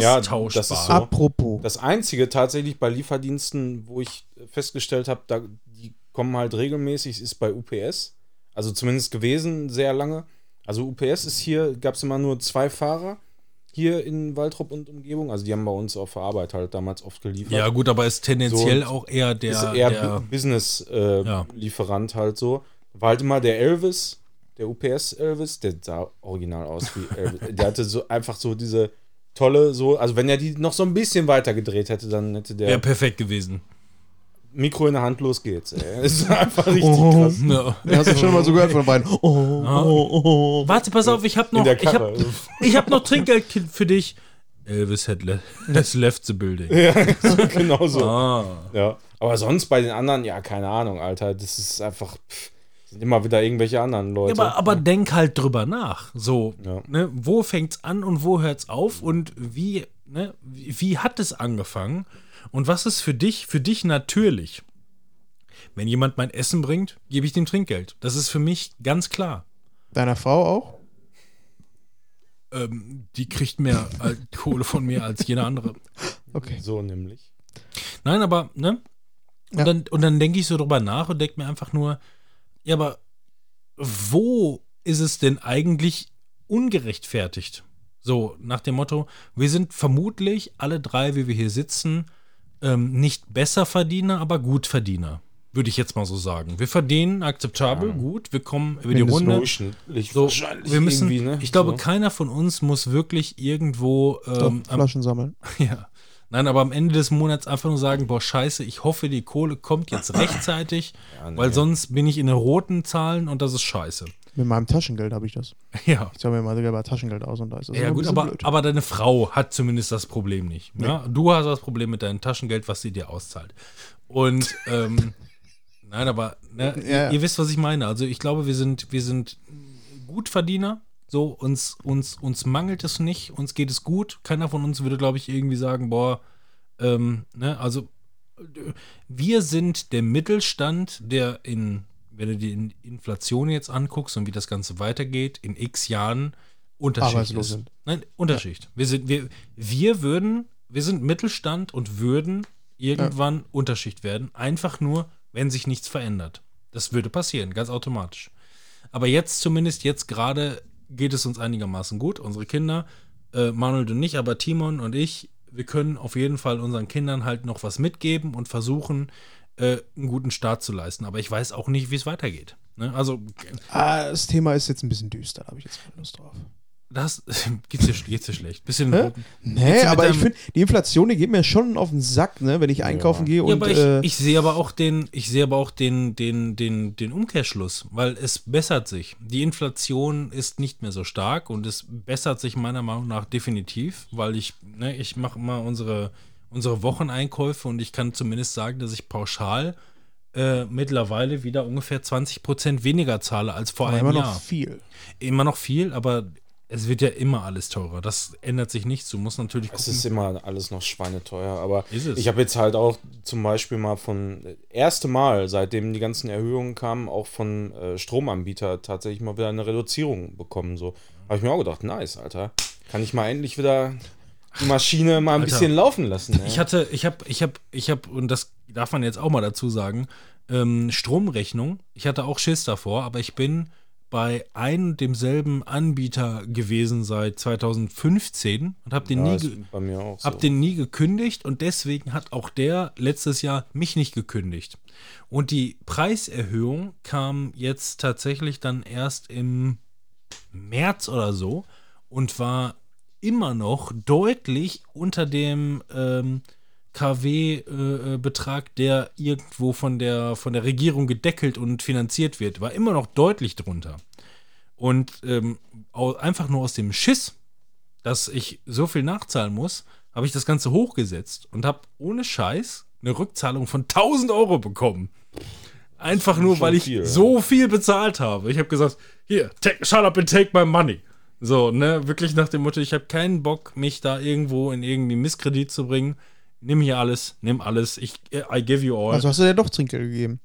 B: Ja,
A: austauschbar.
B: das ist so.
C: Apropos.
B: Das Einzige tatsächlich bei Lieferdiensten, wo ich festgestellt habe, da, die kommen halt regelmäßig, ist bei UPS. Also zumindest gewesen, sehr lange. Also UPS ist hier, gab es immer nur zwei Fahrer hier in Waldrop und Umgebung. Also die haben bei uns auf der Arbeit halt damals oft geliefert.
A: Ja, gut, aber ist tendenziell
B: So,
A: auch eher der.
B: ist eher
A: der
B: Business-Lieferant
A: Ja.
B: äh, Lieferant halt so. War halt immer der Elvis, der UPS Elvis, der sah original aus wie Elvis. der hatte so einfach so diese tolle, so, also wenn er die noch so ein bisschen weiter gedreht hätte, dann hätte der
A: wäre perfekt gewesen.
B: Mikro in der Hand, los geht's. Ey. Das ist einfach richtig
C: Oh.
B: krass.
A: Ja.
C: Ja, hast du schon mal so gehört von beiden. Oh, oh, oh.
A: Warte, pass auf, ich habe
B: In
A: noch, ich hab, ich hab noch Trinkgeld für dich. Elvis had le has left the building.
B: ja, so, genau so.
A: Ah.
B: Ja. Aber sonst bei den anderen, ja, keine Ahnung, Alter. Das ist einfach, pff, sind immer wieder irgendwelche anderen
A: Ja,
B: Leute.
A: aber, aber denk halt drüber nach. So,
B: Ja.
A: ne, wo fängt's an und wo hört's auf und wie, ne, wie, wie hat es angefangen und was ist für dich, für dich natürlich? Wenn jemand mein Essen bringt, gebe ich dem Trinkgeld. Das ist für mich ganz klar.
C: Deiner Frau auch?
A: Ähm, die kriegt mehr Kohle von mir als jeder andere.
C: Okay.
B: so nämlich.
A: Nein, aber, ne? Und
C: Ja.
A: dann, und dann denke ich so drüber nach und denke mir einfach nur, ja, aber wo ist es denn eigentlich ungerechtfertigt? So, nach dem Motto, wir sind vermutlich alle drei, wie wir hier sitzen, ähm, nicht Besserverdiener, aber Gutverdiener. Würde ich jetzt mal so sagen. Wir verdienen akzeptabel, gut, wir kommen über die. Runde. So, wir müssen,
B: ne?
A: ich glaube,
B: so.
A: keiner von uns muss wirklich irgendwo ähm,
C: Flaschen sammeln.
A: ja. Nein, aber am Ende des Monats einfach nur sagen, boah, scheiße, ich hoffe, die Kohle kommt jetzt rechtzeitig,
B: Ja, nee.
A: weil sonst bin ich in den roten Zahlen und das ist scheiße.
C: Mit meinem Taschengeld habe ich das.
A: Ja.
C: Ich zahle mir mal sogar Taschengeld aus und da ist das
A: Ja gut, aber,
C: blöd.
A: aber deine Frau hat zumindest das Problem nicht. Ja? Du hast das Problem mit deinem Taschengeld, was sie dir auszahlt. Und ähm, nein, aber ne,
C: Ja, ja.
A: ihr wisst, was ich meine. Also ich glaube, wir sind, wir sind Gutverdiener. So, uns, uns, uns mangelt es nicht, uns geht es gut. Keiner von uns würde, glaube ich, irgendwie sagen, boah, ähm, ne, also äh, wir sind der Mittelstand, der in, wenn du die Inflation jetzt anguckst und wie das Ganze weitergeht, in x Jahren Unterschicht ist.
C: sind.
A: Nein, Unterschicht. Wir sind, wir, wir würden, wir sind Mittelstand und würden irgendwann Unterschicht werden, einfach nur, wenn sich nichts verändert. Das würde passieren, ganz automatisch. Aber jetzt zumindest, jetzt gerade geht es uns einigermaßen gut. Unsere Kinder, äh, Manuel und nicht, aber Timon und ich, wir können auf jeden Fall unseren Kindern halt noch was mitgeben und versuchen, äh, einen guten Start zu leisten. Aber ich weiß auch nicht, wie es weitergeht. Ne? Also,
C: Ah, das Thema ist jetzt ein bisschen düster, da habe ich jetzt keine Lust drauf.
A: Das geht's dir, geht's dir schlecht. Bisschen
C: Hä?
A: roten.
C: Nee, aber ich finde, die Inflation, die geht mir schon auf den Sack, ne, wenn ich einkaufen gehe
A: Ja,
C: und
A: aber ich,
C: äh,
A: ich sehe aber auch den, ich sehe aber auch den, den, den, den Umkehrschluss, weil es bessert sich. Die Inflation ist nicht mehr so stark und es bessert sich meiner Meinung nach definitiv, weil ich, ne, ich mache immer unsere, unsere Wocheneinkäufe und ich kann zumindest sagen, dass ich pauschal äh, mittlerweile wieder ungefähr 20% weniger zahle als vor
C: aber
A: einem
C: immer
A: Jahr.
C: noch viel.
A: Immer noch viel, aber es wird ja immer alles teurer. Das ändert sich nichts. Du musst natürlich
B: Es
A: gucken.
B: ist immer alles noch schweineteuer, aber
A: es.
B: ich habe jetzt halt auch zum Beispiel mal von äh, erste Mal, seitdem die ganzen Erhöhungen kamen, auch von äh, Stromanbieter tatsächlich mal wieder eine Reduzierung bekommen. So habe ich mir auch gedacht, nice, Alter, kann ich mal endlich wieder die Maschine mal ein
A: Alter.
B: bisschen laufen lassen.
A: Ich
B: ja.
A: hatte, ich habe, ich habe, ich habe, und das darf man jetzt auch mal dazu sagen, ähm, Stromrechnung. Ich hatte auch Schiss davor, aber ich bin bei einem und demselben Anbieter gewesen seit 2015 und habe den,
B: ja,
A: nie hab
B: so.
A: den nie gekündigt und deswegen hat auch der letztes Jahr mich nicht gekündigt. Und die Preiserhöhung kam jetzt tatsächlich dann erst im März oder so und war immer noch deutlich unter dem ähm, KW-Betrag, äh, der irgendwo von der, von der Regierung gedeckelt und finanziert wird. War immer noch deutlich drunter. Und ähm, einfach nur aus dem Schiss, dass ich so viel nachzahlen muss, habe ich das Ganze hochgesetzt und habe ohne Scheiß eine Rückzahlung von 1000 Euro bekommen. Einfach nur, weil ich
B: viel, ja.
A: so viel bezahlt habe. Ich habe gesagt, hier, take, shut up and take my money. So, ne, wirklich nach dem Motto, ich habe keinen Bock, mich da irgendwo in irgendwie Misskredit zu bringen. Nimm hier alles, nimm alles, ich, I give you all.
C: Also hast du dir doch Trinkgeld gegeben.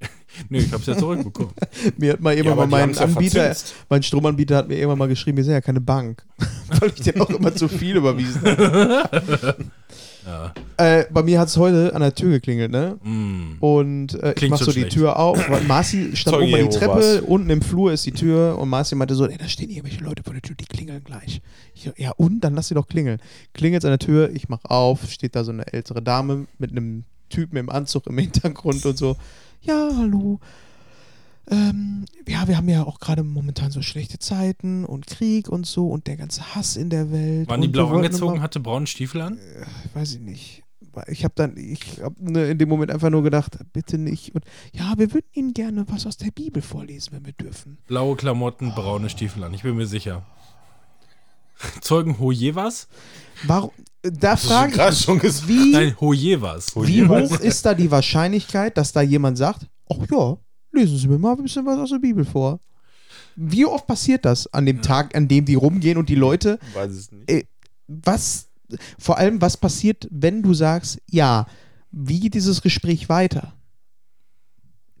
A: Nö, ich hab's ja zurückbekommen.
C: Mir hat mal
B: Ja,
C: irgendwann
B: aber
C: mal mein
B: ja
C: Anbieter,
B: verzinst.
C: mein Stromanbieter hat mir irgendwann mal geschrieben, wir sind ja keine Bank. Weil ich dir auch immer zu viel überwiesen habe.
A: Ja.
C: Äh, bei mir hat es heute an der Tür geklingelt, ne?
A: Mm.
C: Und äh, ich mach
A: schon
C: so die. Tür auf. Marci stand oben an die
B: Jehovas.
C: Treppe, unten im Flur ist die Tür und Marci meinte so, ey, da stehen irgendwelche Leute vor der Tür, die klingeln gleich. Ich, so, ja und? Dann lass sie doch klingeln. Klingelt an der Tür, ich mach auf, steht da so eine ältere Dame mit einem Typen im Anzug im Hintergrund und so, ja, hallo. Ähm, ja, wir haben ja auch gerade momentan so schlechte Zeiten und Krieg und so und der ganze Hass in der Welt.
A: Waren die blau angezogen,
C: immer-
A: hatte braune Stiefel an?
C: weiß ich nicht. Ich habe dann, ich habe in dem Moment einfach nur gedacht, bitte nicht. Und ja, wir würden Ihnen gerne was aus der Bibel vorlesen, wenn wir dürfen.
A: Blaue Klamotten, braune Stiefel an, ich bin mir sicher. Zeugen Hojevas?
C: Warum? Da frage ich
B: schon
C: mich,
B: gesagt?
C: wie,
A: Nein, Hojevas.
C: wie hoch ist da die Wahrscheinlichkeit, dass da jemand sagt, ach ja, lesen Sie mir mal ein bisschen was aus der Bibel vor. Wie oft passiert das an dem Tag, an dem die rumgehen und die Leute
B: Weiß es nicht.
C: äh, was, vor allem, was passiert, wenn du sagst, ja, wie geht dieses Gespräch weiter?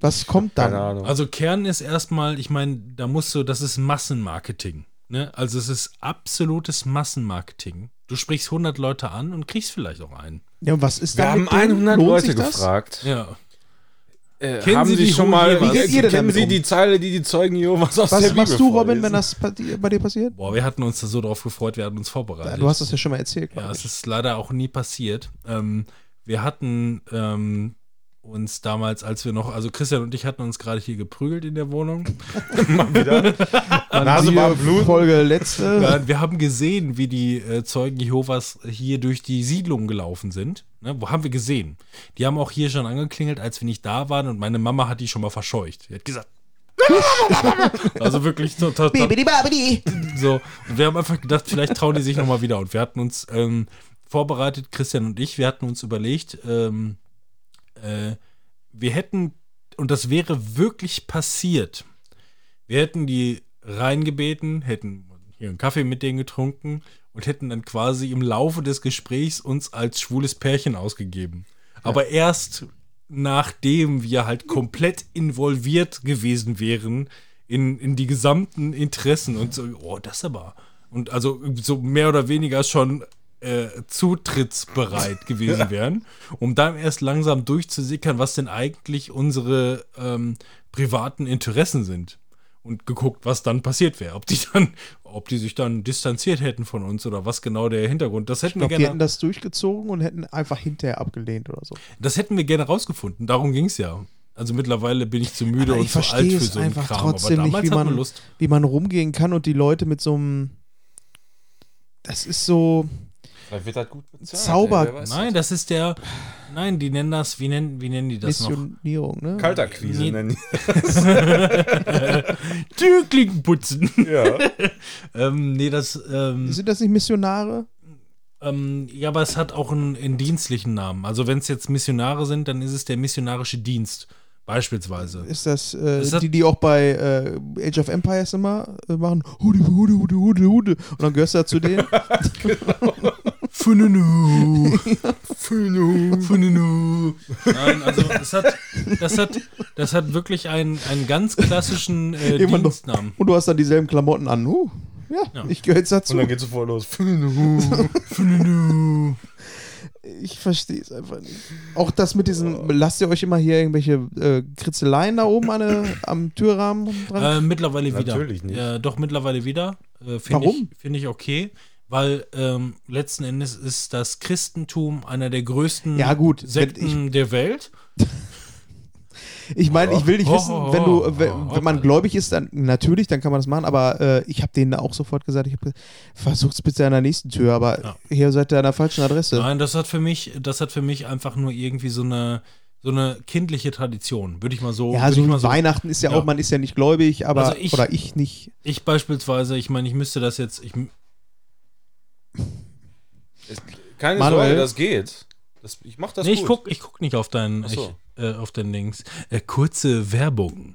C: Was kommt dann?
B: Keine Ahnung.
A: Also Kern ist erstmal, ich meine, da musst du, das ist Massenmarketing. Ne? Also es ist absolutes Massenmarketing. Du sprichst 100 Leute an und kriegst vielleicht auch einen.
C: Ja, und was ist
B: Wir
C: da
B: haben
C: mit denen?
B: 100
C: Lohnt
B: Leute gefragt.
A: Ja.
B: Äh,
A: Kennen
B: haben
A: Sie
B: Sie
A: die
B: schon mal?
C: Wie geht ihr denn
B: kennen Sie
C: um?
B: die Zeile, die die Zeugen Jehovas aus der
C: Was
B: Bibel
C: machst du, Robin, wenn das bei dir, passiert?
A: Boah, wir hatten uns da so drauf gefreut, wir hatten uns vorbereitet.
C: Du hast das ja schon mal erzählt.
A: Ja,
C: ich.
A: es ist leider auch nie passiert. Ähm, wir hatten ähm, uns damals, als wir noch, also Christian und ich hatten uns gerade hier geprügelt in der Wohnung.
B: Mal wieder. Nase war Blut.
C: Folge letzte.
A: Ja, wir haben gesehen, wie die äh, Zeugen Jehovas hier durch die Siedlung gelaufen sind. Ne, wo haben wir gesehen? Die haben auch hier schon angeklingelt, als wir nicht da waren und meine Mama hat die schon mal verscheucht. Die hat gesagt, also wirklich
C: babidi.
A: So, und wir haben einfach gedacht, vielleicht trauen die sich nochmal wieder. Und wir hatten uns ähm, vorbereitet, Christian und ich, wir hatten uns überlegt, ähm, äh, wir hätten, und das wäre wirklich passiert, wir hätten die reingebeten, hätten hier einen Kaffee mit denen getrunken und hätten dann quasi im Laufe des Gesprächs uns als schwules Pärchen ausgegeben. Aber erst nachdem wir halt komplett involviert gewesen wären in, in die gesamten Interessen und so, oh, das aber. Und also so mehr oder weniger schon äh, zutrittsbereit gewesen wären, um dann erst langsam durchzusickern, was denn eigentlich unsere ähm, privaten Interessen sind. Und geguckt, was dann passiert wäre. Ob die dann, ob die sich dann distanziert hätten von uns oder was genau der Hintergrund. Das
C: Ich
A: hätten wir
C: glaube, die hätten
A: gerne.
C: das durchgezogen und hätten einfach hinterher abgelehnt oder so.
A: Das hätten wir gerne rausgefunden. Darum ging es ja. Also mittlerweile bin ich zu müde
C: Aber
A: und
C: ich
A: zu alt für so einen
C: einfach
A: Kram.
C: trotzdem
A: Aber
C: nicht,
A: damals
C: wie
A: hatten wir
C: man,
A: Lust.
C: wie man rumgehen kann und die Leute mit so einem. Das ist so.
B: Vielleicht wird das gut bezahlt.
C: Zauber-
B: ey,
A: Nein, das ist der. Nein, die nennen das. Wie nennen, wie nennen die das noch?
C: Missionierung, ne?
B: Kalterquise
A: Nee.
B: nennen
A: Türklinken putzen.
B: die. Ja.
A: ähm, nee, das. Ähm,
C: Sind das nicht Missionare?
A: ähm, ja, aber es hat auch einen, einen dienstlichen Namen. Also, wenn es jetzt Missionare sind, dann ist es der missionarische Dienst. Beispielsweise.
C: Ist das, äh,
A: Das
C: die, die auch bei äh, Age of Empires immer äh, machen? Hude, Hude, Hude, Hude, Hude. Und dann gehörst du da zu denen.
A: Fununu. Fununu. Fununu. Nein, also das hat, das hat, das hat wirklich einen, einen ganz klassischen äh. Dienstnamen.
C: Und du hast dann dieselben Klamotten an. Huh. Ja, ich gehöre jetzt dazu.
B: Und dann geht sofort los.
C: Ich verstehe es einfach nicht. Auch das mit diesen, lasst ihr euch immer hier irgendwelche äh, Kritzeleien da oben an, der- am Türrahmen dran?
A: Äh, mittlerweile wieder.
B: Natürlich nicht.
A: Äh, doch, mittlerweile wieder. Äh, Finde
C: Warum?
A: ich, find ich okay. Weil ähm, letzten Endes ist das Christentum einer der größten
C: Ja, gut,
A: Sekten der Welt.
C: Ich meine, ich will nicht wissen, wenn du, wenn, wenn man gläubig ist, dann natürlich, dann kann man das machen, aber äh, ich habe denen auch sofort gesagt, ich habe versucht's bitte an der nächsten Tür, aber
A: Ja.
C: hier seid ihr an der falschen Adresse.
A: Nein, das hat für mich, das hat für mich einfach nur irgendwie so eine so eine kindliche Tradition, würde ich mal so.
C: ja, so
A: ich mal so
C: Weihnachten ist ja,
A: Ja.
C: auch, man ist ja nicht gläubig, aber
A: Also ich-
C: oder ich nicht.
A: Ich beispielsweise, ich meine, ich müsste das jetzt, ich,
B: Keine
C: Manuel?
B: Sorge, das geht. Das, ich mach das
A: nee, ich
B: gut.
A: guck, ich guck nicht auf deinen,
B: so.
A: ich, äh, auf deinen Links. Äh, kurze Werbung.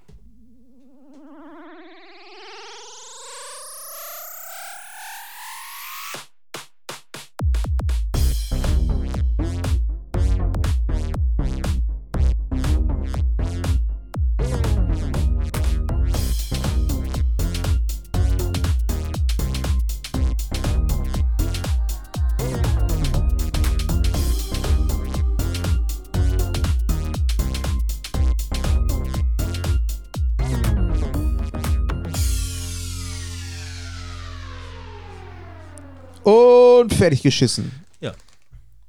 C: Fertig geschissen.
A: Ja.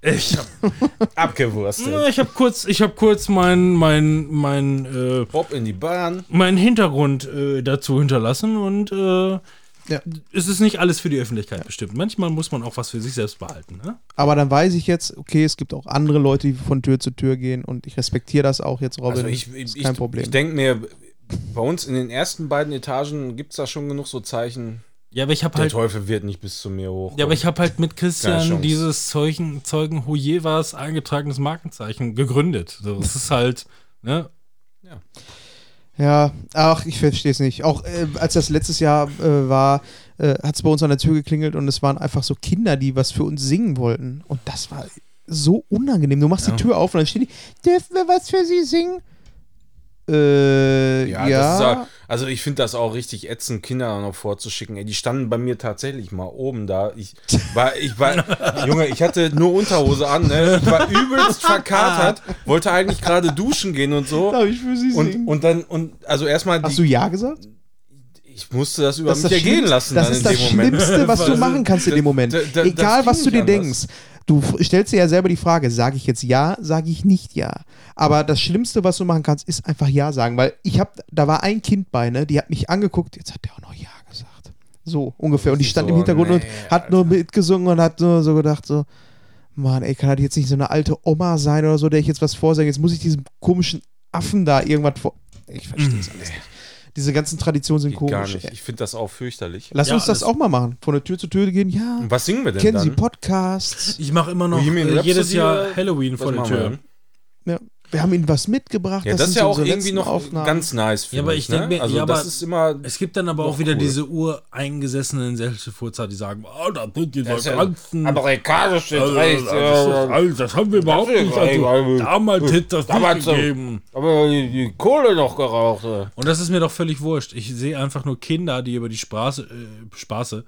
A: Ich habe
B: Abgewurstet.
A: ich hab kurz, ich habe kurz mein, mein, mein, äh,
B: Bob in die Bahn.
A: meinen Hintergrund äh, dazu hinterlassen und äh,
C: Ja.
A: es ist nicht alles für die Öffentlichkeit bestimmt. Manchmal muss man auch was für sich selbst behalten. Ne?
C: Aber dann weiß ich jetzt, okay, es gibt auch andere Leute, die von Tür zu Tür gehen und ich respektiere das auch jetzt, Robin.
B: Also ich,
C: ist
B: ich,
C: kein
B: ich,
C: Problem.
B: ich denke mir, bei uns in den ersten beiden Etagen gibt es da schon genug so Zeichen.
A: Ja, aber ich habe
B: Der
A: halt,
B: Teufel wird nicht bis zu mir hoch.
A: ja, aber ich habe halt mit Christian dieses Zeugen, Zeugen Hojevas eingetragenes Markenzeichen gegründet. So, es ist halt, ne?
C: Ja, ach, ich verstehe es nicht. Auch äh, als das letztes Jahr äh, war, äh, hat es bei uns an der Tür geklingelt und es waren einfach so Kinder, die was für uns singen wollten. Und das war so unangenehm. Du machst
B: Ja.
C: die Tür auf und dann stehen die, dürfen wir was für sie singen? Äh, ja.
B: Ja, ja, also ich finde das auch richtig ätzend, Kinder noch vorzuschicken. Ey, die standen bei mir tatsächlich mal oben da. Ich war, ich war, Junge, ich hatte nur Unterhose an, ne? Ich war übelst verkatert, wollte eigentlich gerade duschen gehen und so.
C: Darf ich für sie
B: Und,
C: singen?
B: und dann, und also erstmal,
C: Hast du Ja gesagt?
B: ich musste das über
C: Das
B: mich
C: das
B: ergehen lassen.
C: Das
B: dann
C: ist
B: in
C: das
B: dem Moment.
C: Schlimmste, was du machen kannst in dem Moment.
B: da- da-
C: Egal, was du dir
B: anders.
C: denkst. Du stellst dir ja selber die Frage, sage ich jetzt Ja, sage ich nicht Ja. Aber das Schlimmste, was du machen kannst, ist einfach Ja sagen. Weil ich habe, da war ein Kind bei, ne, die hat mich angeguckt, jetzt hat der auch noch Ja gesagt. So ungefähr. Und die stand im
B: So,
C: Hintergrund und
B: nee,
C: hat nur mitgesungen und hat nur so gedacht, so, Mann, ey, kann das jetzt nicht so eine alte Oma sein oder so, der ich jetzt was vorsinge? Jetzt muss ich diesem komischen Affen da irgendwas vor. Ich verstehe es alles nicht. Diese ganzen Traditionen sind
B: Geht gar
C: komisch.
B: nicht.
C: ey.
B: Ich finde das auch fürchterlich.
C: Lass
A: Ja,
C: uns das auch mal machen. Von der Tür zu Tür gehen, ja.
B: Und was singen wir denn
C: Kennen
B: dann?
C: Sie Podcasts?
A: Ich mache immer noch äh, jedes Jahr Halloween vor der Tür.
C: Ja. Wir haben Ihnen was mitgebracht.
B: Ja, das, ist
C: sind
B: ja auch irgendwie noch
C: Aufnahmen.
B: ganz nice.
A: Ja, aber ich denk
B: ne?
A: mir-
B: also
A: ja,
B: das ist immer.
A: Es gibt dann aber auch wieder
B: cool.
A: diese ureingesessenen Selchefurzer, die sagen, oh, da sind die
B: Das ist ja
A: Pflanzen.
B: Amerikanisch steht
A: Also,
B: rechts.
A: das, ist, also, das haben wir überhaupt
B: ist
A: nicht. Also, damals hätte das
B: Damals
A: nicht gegeben.
B: Aber die, die Kohle noch geraucht. ja.
A: Und das ist mir doch völlig wurscht. Ich sehe einfach nur Kinder, die über die Straße, äh, Spaße,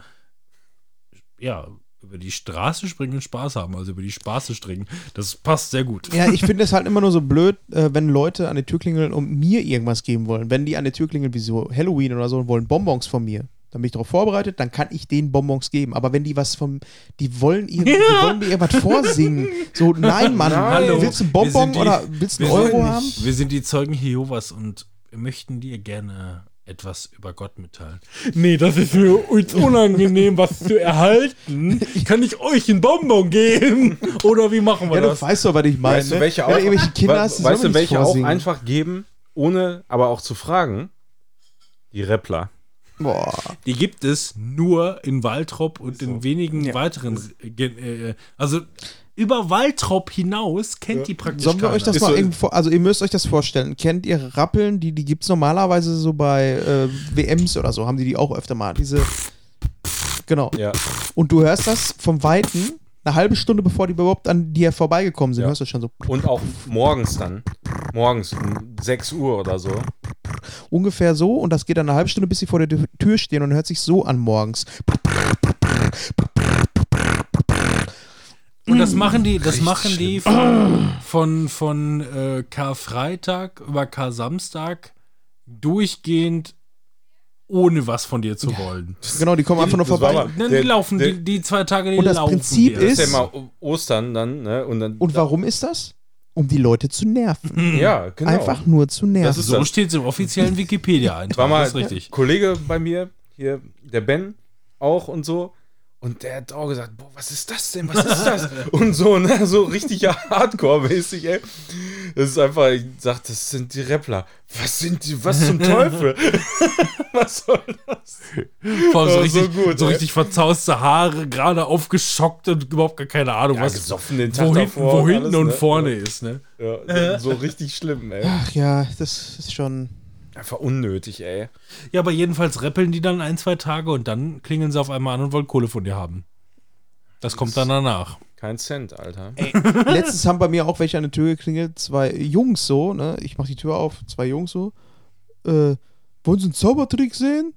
A: ja, über die Straße springen und Spaß haben, also über die Straße springen. Das passt sehr gut.
C: Ja, ich finde es halt immer nur so blöd, äh, wenn Leute an die Tür klingeln und mir irgendwas geben wollen. Wenn die an der Tür klingeln, wie so Halloween oder so, und wollen Bonbons von mir. Dann bin ich darauf vorbereitet, dann kann ich denen Bonbons geben. Aber wenn die was vom, die wollen, ihr, die wollen mir irgendwas vorsingen. So, nein, Mann,
B: Nein.
C: willst du einen Bonbon
A: die-
C: oder willst du einen Euro haben?
A: Wir sind die Zeugen Jehovas und möchten dir gerne etwas über Gott mitteilen. Nee, das ist für uns unangenehm, was zu erhalten. Kann ich euch einen Bonbon geben? Oder wie machen wir
C: Ja, du
A: das?
C: weißt doch, was ich meine.
B: Weißt du,
C: ne?
B: welche auch,
C: du irgendwelche Kinder hast,
B: weißt du,
C: mir nicht
B: welche auch einfach geben, ohne aber auch zu fragen? Die Rappler.
C: Boah.
A: Die gibt es nur in Waltrop und in wenigen
C: Ja.
A: weiteren. Äh, also über Waltrop hinaus kennt die praktisch
C: Sollen wir euch das mal
B: so-
C: irgendwo, also ihr müsst euch das vorstellen. Kennt ihr Rappeln? Die, die gibt es normalerweise so bei äh, WMs oder so, haben die die auch öfter mal. Diese, genau.
B: Ja.
C: Und du hörst das vom Weiten, eine halbe Stunde bevor die überhaupt an dir vorbeigekommen sind,
B: Ja.
C: hörst du schon so.
B: Und auch morgens dann. Morgens um 6 Uhr oder so.
C: ungefähr so und das geht dann eine halbe Stunde, bis sie vor der Tür stehen und hört sich so an morgens.
A: Und das machen die, das machen die von, von, von äh, Karfreitag über Kar-Samstag durchgehend, ohne was von dir zu wollen.
C: Genau, die kommen einfach nur vorbei.
B: mal-
A: Ne,
B: Der-
A: die laufen,
B: der-
A: die, die zwei Tage, die
C: Und das
A: laufen
C: Prinzip
A: dir.
C: ist-
B: Das ist ja immer Ostern dann, ne? Und dann.
C: Und warum ist das? Um die Leute zu nerven.
B: ja, genau.
C: Einfach nur zu nerven.
B: Das ist
A: So
B: das.
A: steht es im offiziellen Wikipedia-Eintrag.
B: war mal
A: Das ist richtig.
B: Kollege bei mir, hier, der Ben, auch und so. Und der hat auch gesagt, boah, was ist das denn? Was ist das? und so, ne? So richtig Hardcore-mäßig, ey. Das ist einfach, ich sag, das sind die Rappler. Was sind die, was zum Teufel? was soll das?
A: Vor allem so
B: so
A: richtig, so,
B: gut, ey.
A: richtig verzauste Haare, gerade aufgeschockt und überhaupt gar keine Ahnung,
B: Ja,
A: was
B: gesoffen den Tag
A: wo, hinten,
B: davor
A: wo
B: und
A: hinten
B: alles,
A: und
B: ne?
A: vorne ist, ne?
B: Ja, so richtig schlimm, ey.
C: Ach ja, das ist schon.
B: Einfach unnötig, ey.
A: Ja, aber jedenfalls rappeln die dann ein, zwei Tage und dann klingeln sie auf einmal an und wollen Kohle von dir haben. Das kommt dann danach.
B: Kein Cent, Alter.
C: Letztens haben bei mir auch welche an der Tür geklingelt, zwei Jungs so, ne? Ich mach die Tür auf, zwei Jungs so. Äh, wollen Sie einen Zaubertrick sehen?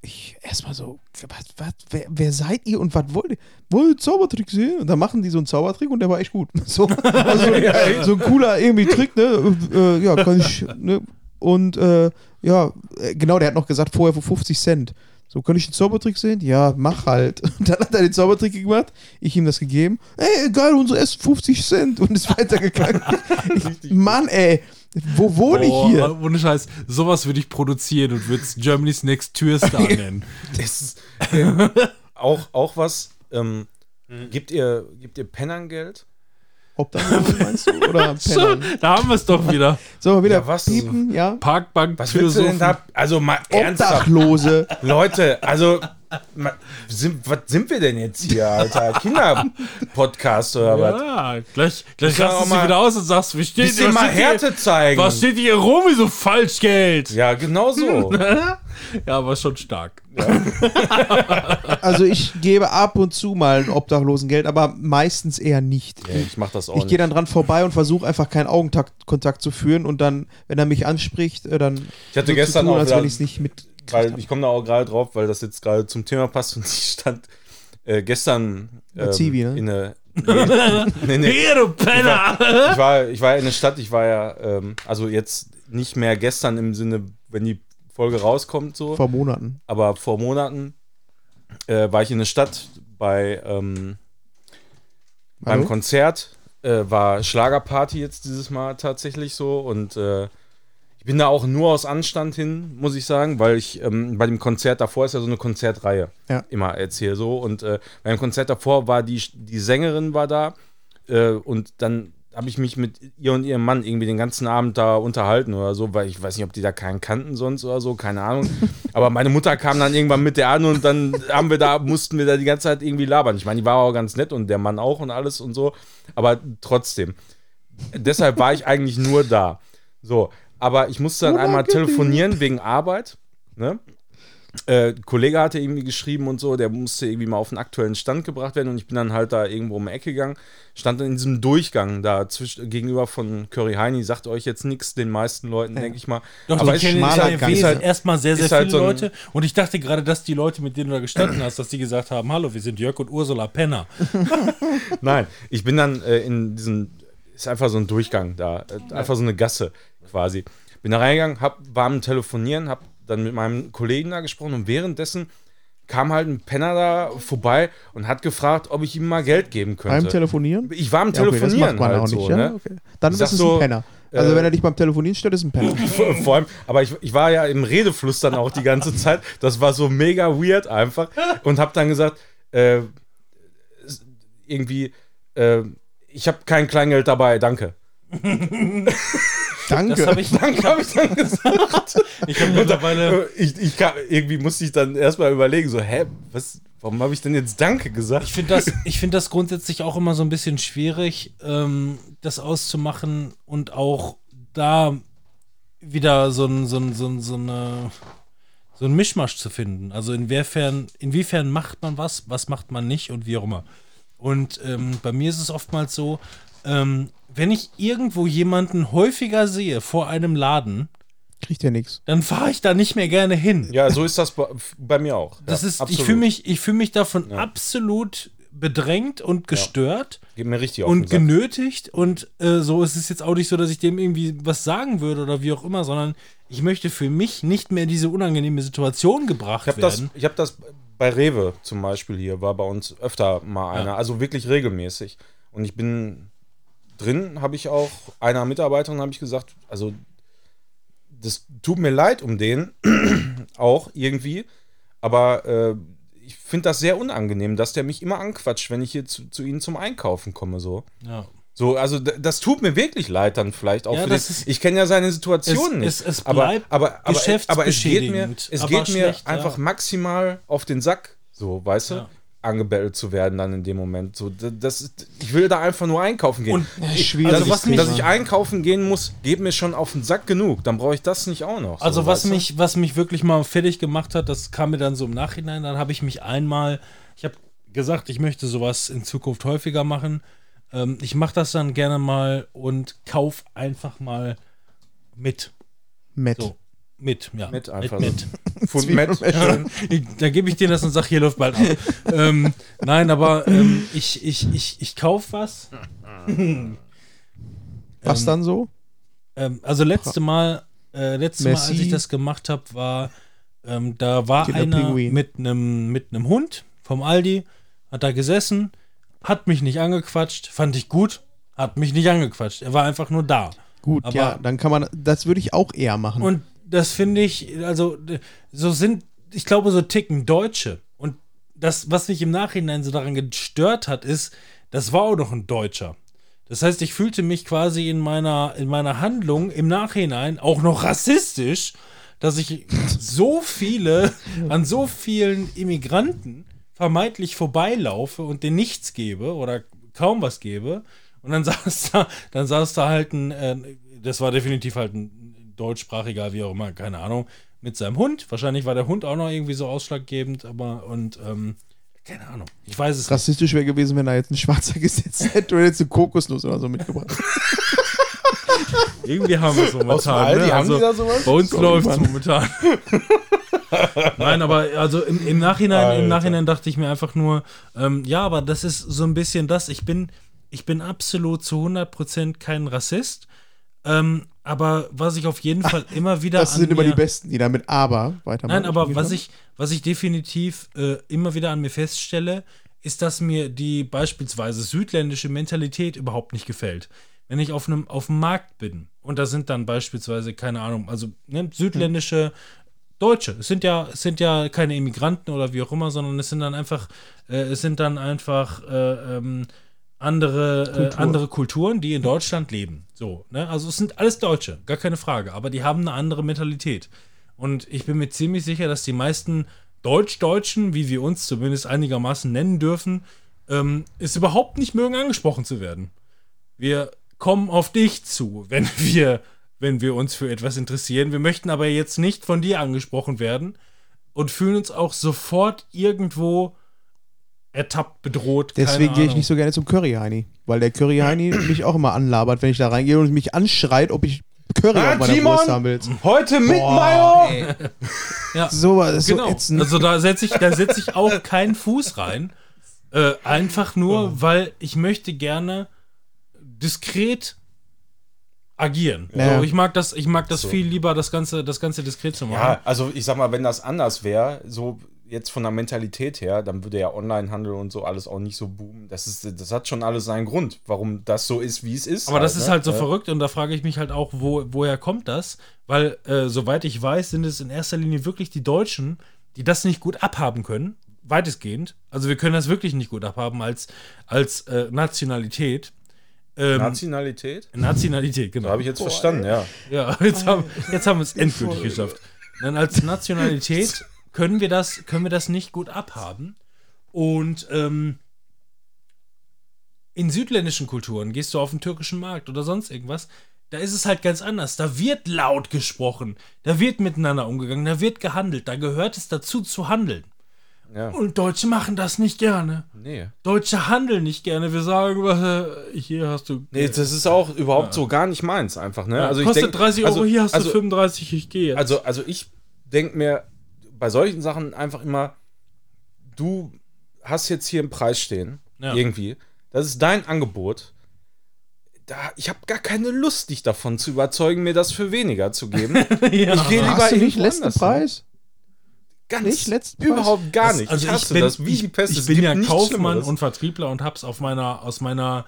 C: Ich erstmal so, was, was, wer, wer seid ihr und was wollt ihr? Wollt ihr einen Zaubertrick sehen? Und dann machen die so einen Zaubertrick und der war echt gut. So, also, so ein cooler irgendwie Trick, ne? Äh, ja, kann ich, ne? Und äh, ja, äh, genau, der hat noch gesagt, vorher für 50 Cent. So, kann ich den Zaubertrick sehen? Ja, mach halt. Und dann hat er den Zaubertrick gemacht, ich ihm das gegeben. Ey, geil, unsere Essen 50 Cent und ist weitergegangen. ich, Mann, ey, wo wohne ich hier?
A: ohne Scheiß, sowas würde ich produzieren und würde es Germany's Next Türstar nennen.
B: Das ist äh, auch, auch was. Ähm, Gibt ihr, gibt ihr Pennern Geld?
C: Obdachlosen meinst du? Oder Pennern?
A: da haben wir es doch wieder.
C: Wir wieder
B: Ja, was?
C: piepen? Ja?
A: Parkbank,
B: Was willst du denn da? Also mal ernsthaft.
C: Obdachlose.
B: Leute, also ma- sind, was sind wir denn jetzt hier, Alter? Kinderpodcast oder was?
A: Ja, gleich, gleich rastest du
B: mal-
A: wieder aus und sagst, wie steht, was
B: mal
A: steht hier-
B: Härte zeigen.
A: Was steht hier rum, wie so Falschgeld?
B: Ja, genau so.
A: Ja, aber schon stark.
C: Also ich gebe ab und zu mal ein Obdachlosengeld, aber meistens eher nicht.
B: Ja, ich mach das auch
C: Ich gehe dann dran vorbei und versuche einfach keinen Augenkontakt zu führen und dann, wenn er mich anspricht, äh, dann
B: Ich hatte
C: so
B: gestern
C: zu tun,
B: auch
C: als wenn ich es nicht mit
B: Weil ich komme da auch gerade drauf, weil das jetzt gerade zum Thema passt und ich stand äh, gestern
C: Bei Zivi, ne?
B: in eine. Nee, nee, nee.
A: Hier, du Penner!
B: Ich war, ich war in der Stadt, ich war ja, ähm, also jetzt nicht mehr gestern im Sinne, wenn die Folge rauskommt, so,
C: vor Monaten.
B: aber vor Monaten äh, war ich in der Stadt bei ähm, beim? Konzert, äh, war Schlagerparty jetzt dieses Mal tatsächlich so und äh, ich bin da auch nur aus Anstand hin, muss ich sagen, weil ich ähm, bei dem Konzert davor ist ja so eine Konzertreihe
C: Ja.
B: immer erzähle so und äh, beim Konzert davor war die, die Sängerin war da äh, und dann habe ich mich mit ihr und ihrem Mann irgendwie den ganzen Abend da unterhalten oder so, weil ich weiß nicht, ob die da keinen kannten sonst oder so, keine Ahnung. Aber meine Mutter kam dann irgendwann mit der an und dann haben wir da, mussten wir da die ganze Zeit irgendwie labern. Ich meine, die war auch ganz nett und der Mann auch und alles und so, aber trotzdem. Deshalb war ich eigentlich nur da. So, aber ich musste dann einmal telefonieren wegen Arbeit, ne? Äh, ein Kollege hatte irgendwie geschrieben und so, der musste irgendwie mal auf den aktuellen Stand gebracht werden und ich bin dann halt da irgendwo um die Ecke gegangen, stand dann in diesem Durchgang da zwischen, gegenüber von Curry Heini, sagt euch jetzt nichts, den meisten Leuten, denke ich mal.
A: Doch,
B: aber
A: in
C: Gang.
A: NRW
B: ist halt,
A: erstmal sehr, sehr
B: ist halt
A: viele
B: so
A: Leute. Und ich dachte gerade, dass die Leute, mit denen du da gestanden hast, dass die gesagt haben, hallo, wir sind Jörg und Ursula Penner.
B: Nein, ich bin dann äh, in diesen, ist einfach so ein Durchgang da, äh, einfach so eine Gasse quasi. Bin da reingegangen, hab, war am Telefonieren, hab dann mit meinem Kollegen da gesprochen und währenddessen kam halt ein Penner da vorbei und hat gefragt, ob ich ihm mal Geld geben
C: Beim
B: könnte.
C: Telefonieren?
B: ich war am
C: Ja, okay, das
B: Telefonieren
C: macht man
B: halt
C: auch
B: so,
C: nicht, ja?
B: ne?
C: Okay. Dann ist es
B: so,
C: ein Penner. Also
B: äh,
C: wenn er dich beim Telefonieren stört, ist ein Penner.
B: Vor allem, aber ich, ich war ja im Redefluss dann auch die ganze Zeit. Das war so mega weird einfach. Und hab dann gesagt, äh, irgendwie, äh, ich habe kein Kleingeld dabei, danke.
C: Danke.
A: Das habe ich,
B: Danke habe ich dann gesagt.
A: ich habe mittlerweile.
B: Äh, ich, ich kam, irgendwie musste ich dann erstmal überlegen, so, hä, was, warum habe ich denn jetzt Danke gesagt?
A: Ich finde das, ich find das grundsätzlich auch immer so ein bisschen schwierig, ähm, das auszumachen und auch da wieder so ein, so ein, so ein, so eine, so ein Mischmasch zu finden. Also inwiefern, inwiefern macht man was, was macht man nicht und wie auch immer. Und ähm, bei mir ist es oftmals so, ähm, wenn ich irgendwo jemanden häufiger sehe vor einem Laden,
C: Kriegt ja nichts.
A: dann fahre ich da nicht mehr gerne hin.
B: Ja, so ist das bei, bei mir auch.
A: Das
B: ja,
A: ist, ich
B: absolut.
A: fühle mich, ich fühle mich davon
B: Ja.
A: absolut bedrängt und gestört
B: Geht mir richtig auf
A: und genötigt und äh, so ist es jetzt auch nicht so, dass ich dem irgendwie was sagen würde oder wie auch immer, sondern ich möchte für mich nicht mehr in diese unangenehme Situation gebracht
B: Ich habe das,
A: werden.
B: ich hab das bei Rewe zum Beispiel hier, war bei uns öfter mal einer,
A: Ja.
B: also wirklich regelmäßig. Und ich bin drin, habe ich auch einer Mitarbeiterin habe ich gesagt, also das tut mir leid um den auch irgendwie, aber äh, ich finde das sehr unangenehm, dass der mich immer anquatscht, wenn ich hier zu, zu ihnen zum Einkaufen komme so.
A: ja.
B: So, also das tut mir wirklich leid dann vielleicht auch
A: Ja,
B: für den,
A: ist-
B: Ich kenne ja seine Situation
A: Es-
B: nicht.
A: es- es
B: aber,
A: bleibt
B: aber, aber, aber es geht mir, es
A: aber
B: geht mir einfach
A: ja.
B: maximal auf den Sack, so, weißt du?
A: Ja.
B: Angebellt zu werden dann in dem Moment. So, das, ich will da einfach nur einkaufen gehen.
A: Und
B: ich,
C: schwierig,
B: dass,
A: also was
B: ich,
A: mich-
B: dass ich einkaufen gehen muss, geht mir schon auf den Sack genug. Dann brauche ich das nicht auch noch.
A: Also
B: so,
A: was mich, was mich wirklich mal fertig gemacht hat, das kam mir dann so im Nachhinein, dann habe ich mich einmal, ich habe gesagt, ich möchte sowas in Zukunft häufiger machen. Ähm, ich mache das dann gerne mal und kauf einfach mal mit.
C: Matt.
A: So, mit, ja.
B: Mit einfach
A: Mit, mit.
B: Schön.
A: Ich, da gebe ich dir das und sag, hier läuft bald ab. ähm, nein, aber ähm, ich, ich, ich, ich kauf was.
C: Was
A: ähm,
C: dann so?
A: Ähm, also letzte Mal, äh, letzte Mal, als ich das gemacht habe, war, ähm, da war
C: Killer
A: einer
C: Pinguin.
A: mit einem mit einem Hund vom Aldi, hat da gesessen, hat mich nicht angequatscht, fand ich gut, hat mich nicht angequatscht. Er war einfach nur da.
C: Gut,
A: aber-
C: ja, dann kann man, das würde ich auch eher machen.
A: Und das finde ich, also so sind, ich glaube, so ticken Deutsche. Und das, was mich im Nachhinein so daran gestört hat, ist, das war auch noch ein Deutscher. Das heißt, ich fühlte mich quasi in meiner, in meiner Handlung im Nachhinein auch noch rassistisch, dass ich so viele, an so vielen Immigranten vermeintlich vorbeilaufe und denen nichts gebe oder kaum was gebe. Und dann saß da, dann saß da halt ein, äh, das war definitiv halt ein deutschsprachiger, wie auch immer, keine Ahnung, mit seinem Hund. Wahrscheinlich war der Hund auch noch irgendwie so ausschlaggebend, aber und ähm, keine Ahnung. Ich weiß es nicht.
C: Rassistisch wäre gewesen, wenn da jetzt ein Schwarzer gesetzt hätte oder jetzt eine Kokosnuss oder so mitgebracht.
A: Irgendwie haben wir es momentan. Ne?
B: haben
A: also,
B: die da sowas?
A: Bei uns läuft es momentan. Nein, aber also im, im Nachhinein,
B: Alter.
A: im Nachhinein dachte ich mir einfach nur, ähm, ja, aber das ist so ein bisschen das. Ich bin, ich bin absolut zu 100% kein Rassist. Ähm, aber was ich auf jeden Fall immer wieder
C: Das sind immer die Besten, die da mit Aber weitermachen.
A: Nein, aber was ich, was ich definitiv äh, immer wieder an mir feststelle, ist, dass mir die beispielsweise südländische Mentalität überhaupt nicht gefällt. Wenn ich auf einem auf dem Markt bin und da sind dann beispielsweise, keine Ahnung, also ne, südländische Deutsche, es sind ja, es sind ja keine Immigranten oder wie auch immer, sondern es sind dann einfach, äh, es sind dann einfach äh, ähm, andere,
C: Kultur.
A: äh, andere Kulturen, die in Deutschland leben. So, ne? Also es sind alles Deutsche, gar keine Frage, aber die haben eine andere Mentalität. Und ich bin mir ziemlich sicher, dass die meisten Deutsch-Deutschen, wie wir uns zumindest einigermaßen nennen dürfen, ähm, es überhaupt nicht mögen, angesprochen zu werden. Wir kommen auf dich zu, wenn wir, wenn wir uns für etwas interessieren. Wir möchten aber jetzt nicht von dir angesprochen werden und fühlen uns auch sofort irgendwo ertappt, bedroht.
C: Deswegen gehe ich nicht so gerne zum Curry-Heini. Weil der Curry-Heini mich auch immer anlabert, wenn ich da reingehe und mich anschreit, ob ich Curry
B: Ah,
C: auf meiner
B: Timon!
C: Wurst haben willst.
B: Heute mit
C: Boah,
B: Mayo!
A: Ja.
C: So, das ist so
A: Genau.
C: ätzend.
A: Also da setze ich, da setz ich auch keinen Fuß rein. Äh, einfach nur,
C: Oh.
A: weil ich möchte gerne diskret agieren.
C: Ja.
A: So, ich mag das, ich mag das
B: So.
A: viel lieber, das Ganze, das Ganze diskret zu machen.
B: Ja, also ich sag mal, wenn das anders wäre, so jetzt von der Mentalität her, dann würde ja Onlinehandel und so alles auch nicht so boomen. Das, ist, das hat schon alles seinen Grund, warum das so ist, wie es ist.
A: Aber das ist
B: ne?
A: halt so
B: Ja.
A: verrückt und da frage ich mich halt auch, wo, woher kommt das? Weil, äh, soweit ich weiß, sind es in erster Linie wirklich die Deutschen, die das nicht gut abhaben können, weitestgehend. Also wir können das wirklich nicht gut abhaben als, als äh, Nationalität. Ähm,
B: Nationalität?
A: Nationalität, genau.
B: Da habe ich jetzt verstanden, ja.
A: Ja, jetzt haben, jetzt haben wir es endgültig geschafft. Dann als Nationalität können wir das, können wir das nicht gut abhaben. Und ähm, in südländischen Kulturen gehst du auf den türkischen Markt oder sonst irgendwas, da ist es halt ganz anders. Da wird laut gesprochen, da wird miteinander umgegangen, da wird gehandelt, da gehört es dazu zu handeln.
B: Ja.
A: Und Deutsche machen das nicht gerne.
B: Nee.
A: Deutsche handeln nicht gerne. Wir sagen, äh, hier hast du.
B: Nee, das ist auch überhaupt so gar nicht meins einfach, ne? Also ich
A: kostet
B: denk,
A: 30 Euro,
B: also,
A: hier hast
B: also,
A: du 35, ich gehe jetzt.
B: Also, also ich denke mir bei solchen Sachen einfach immer, du hast jetzt hier einen Preis stehen,
A: Ja.
B: irgendwie. Das ist dein Angebot. Da, ich habe gar keine Lust, dich davon zu überzeugen, mir das für weniger zu geben.
A: ja.
B: Ich gehe lieber
C: du nicht letzten. Preis?
B: Ganz
C: Nicht letzten Preis?
B: überhaupt gar nicht.
A: Also
B: ich hasse
A: bin,
B: das wie
A: ich, ich bin ja Kaufmann und Vertriebler und hab's auf meiner, aus meiner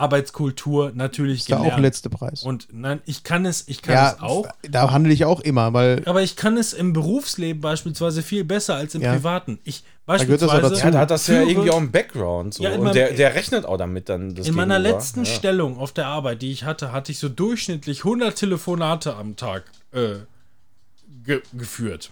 A: Arbeitskultur natürlich
C: Ist da
A: gelernt.
C: auch letzte Preis.
A: Und nein, ich kann es, ich kann
C: ja,
A: es auch.
C: da handle ich auch immer, weil
A: Aber ich kann es im Berufsleben beispielsweise viel besser als im
C: Ja.
A: Privaten. Ich
C: gehört das auch
A: beispielsweise
C: dazu.
B: ja, da hat das ja
A: führe-
B: irgendwie auch einen Background. So.
A: Ja, in
B: und
A: meinem-
B: der, der rechnet auch damit dann. Das
A: In meiner
B: Gegenüber.
A: letzten
B: ja.
A: Stellung auf der Arbeit, die ich hatte, hatte ich so durchschnittlich 100 Telefonate am Tag äh, ge geführt.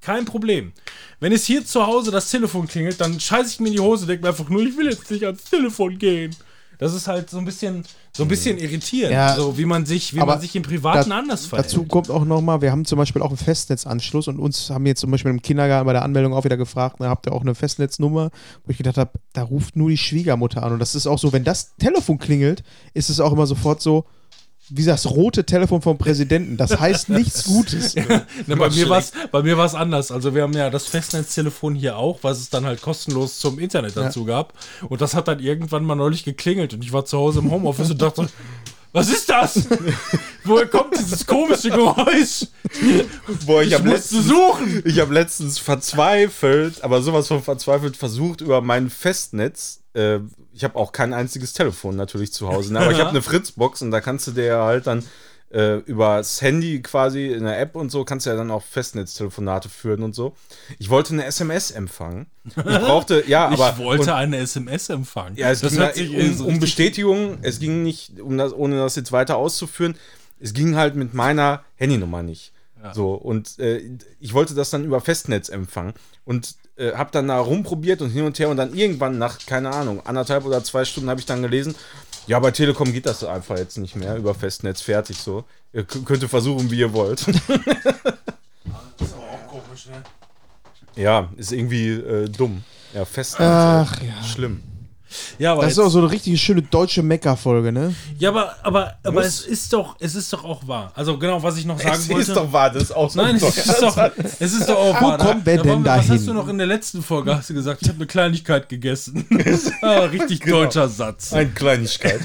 A: Kein Problem. Wenn es hier zu Hause das Telefon klingelt, dann scheiße ich mir in die Hose, denke mir einfach nur, ich will jetzt nicht ans Telefon gehen. Das ist halt so ein bisschen, so ein bisschen irritierend,
C: Ja,
A: so wie man sich, wie man sich im Privaten
C: da-
A: anders verhält.
C: Dazu kommt auch nochmal, wir haben zum Beispiel auch einen Festnetzanschluss und uns haben jetzt zum Beispiel im Kindergarten bei der Anmeldung auch wieder gefragt, na, habt ihr auch eine Festnetznummer? Wo ich gedacht habe, da ruft nur die Schwiegermutter an. Und das ist auch so, wenn das Telefon klingelt, ist es auch immer sofort so, wie das rote Telefon vom Präsidenten. Das heißt nichts Gutes.
A: Ne, bei, mir war's, bei mir war es anders. Also wir haben ja das Festnetztelefon hier auch, was es dann halt kostenlos zum Internet dazu gab. Und das hat dann irgendwann mal neulich geklingelt und ich war zu Hause im Homeoffice und dachte, was ist das? Woher kommt dieses komische Geräusch?
B: Boah, ich
A: Ich
B: habe
A: musste
B: letztens,
A: suchen.
B: ich hab letztens verzweifelt, aber sowas von verzweifelt versucht über mein Festnetz. Äh, ich habe auch kein einziges Telefon natürlich zu Hause, ne? aber ich habe eine Fritzbox und da kannst du dir halt dann äh, übers Handy quasi in der App und so kannst du ja dann auch Festnetztelefonate führen und so. Ich wollte eine SMS empfangen. Ich brauchte, ja, aber
A: ich wollte
B: und,
A: eine SMS empfangen.
B: ja, es
A: das
B: ging
A: sich
B: um,
A: so
B: um Bestätigung. Es ging nicht, um das, ohne das jetzt weiter auszuführen. Es ging halt mit meiner Handynummer nicht. So, und äh, ich wollte das dann über Festnetz empfangen und äh, habe dann da rumprobiert und hin und her und dann irgendwann nach, keine Ahnung, anderthalb oder zwei Stunden habe ich dann gelesen, ja, bei Telekom geht das einfach jetzt nicht mehr über Festnetz, fertig so. Ihr könnt ihr versuchen, wie ihr wollt. ja, ist irgendwie äh, dumm. Ja, Festnetz.
C: Ach
B: äh,
C: ja.
B: Schlimm.
A: Ja, aber
C: Das ist auch so eine richtige schöne deutsche Mecker-Folge, ne?
A: Ja, aber, aber, aber es ist doch, es ist doch auch wahr. Also genau, was ich noch sagen
B: Es
A: wollte.
B: ist doch wahr, das ist auch so
A: Nein, es ist doch, es ist doch auch
C: Wo
A: wahr.
C: kommen wir
A: Da
C: denn dahin?
A: Was hast du noch in der letzten Folge? Hast du gesagt, ich habe eine Kleinigkeit gegessen. ah, richtig
B: Genau.
A: deutscher Satz.
B: Eine Kleinigkeit.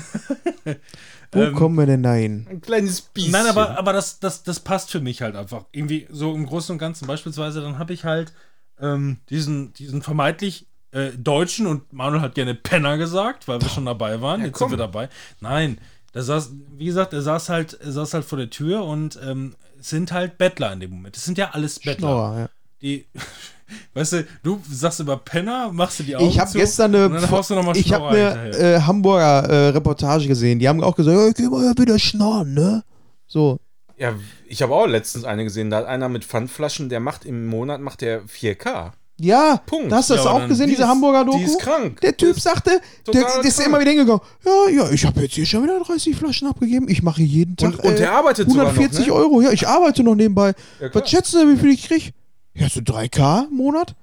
C: Wo kommen wir denn dahin?
B: Ein kleines Biest.
A: Nein, aber, aber das, das, das passt für mich halt einfach. Irgendwie so im Großen und Ganzen. Beispielsweise, dann habe ich halt ähm, diesen, diesen vermeintlich äh, Deutschen und Manuel hat gerne Penner gesagt, weil wir schon dabei waren. Jetzt
B: komm.
A: sind wir dabei. Nein, der saß, wie gesagt, er saß halt, er saß halt vor der Tür und ähm, es sind halt Bettler in dem Moment. Es sind ja alles Bettler.
C: Schnorrer, ja.
A: Die, weißt du, du sagst über Penner, machst du die Augen
C: Ich habe gestern
A: und dann
C: eine,
A: haust du noch mal
C: ich habe
A: Schnorrer
C: eine äh, Hamburger äh, Reportage gesehen. Die haben auch gesagt, ja, geh mal ja wieder schnorren, ne? So.
B: Ja, ich habe auch letztens eine gesehen, da hat einer mit Pfandflaschen, der macht im Monat macht der 4K.
C: Ja,
B: Punkt.
C: da hast du das
A: Ja,
C: auch gesehen,
B: die
C: diese
B: ist-
C: Hamburger Doku?
B: die ist krank.
C: Der Typ
B: Die ist
C: sagte, der, der ist immer wieder hingegangen, ja, ja, ich habe jetzt hier schon wieder 30 Flaschen abgegeben, ich mache jeden Tag
B: Und- und der arbeitet sogar noch,
C: 140
B: ne?
C: Euro, ja, ich arbeite noch nebenbei.
B: Ja.
C: Was schätzen Sie, wie viel ich krieg? Ja, so 3K im Monat?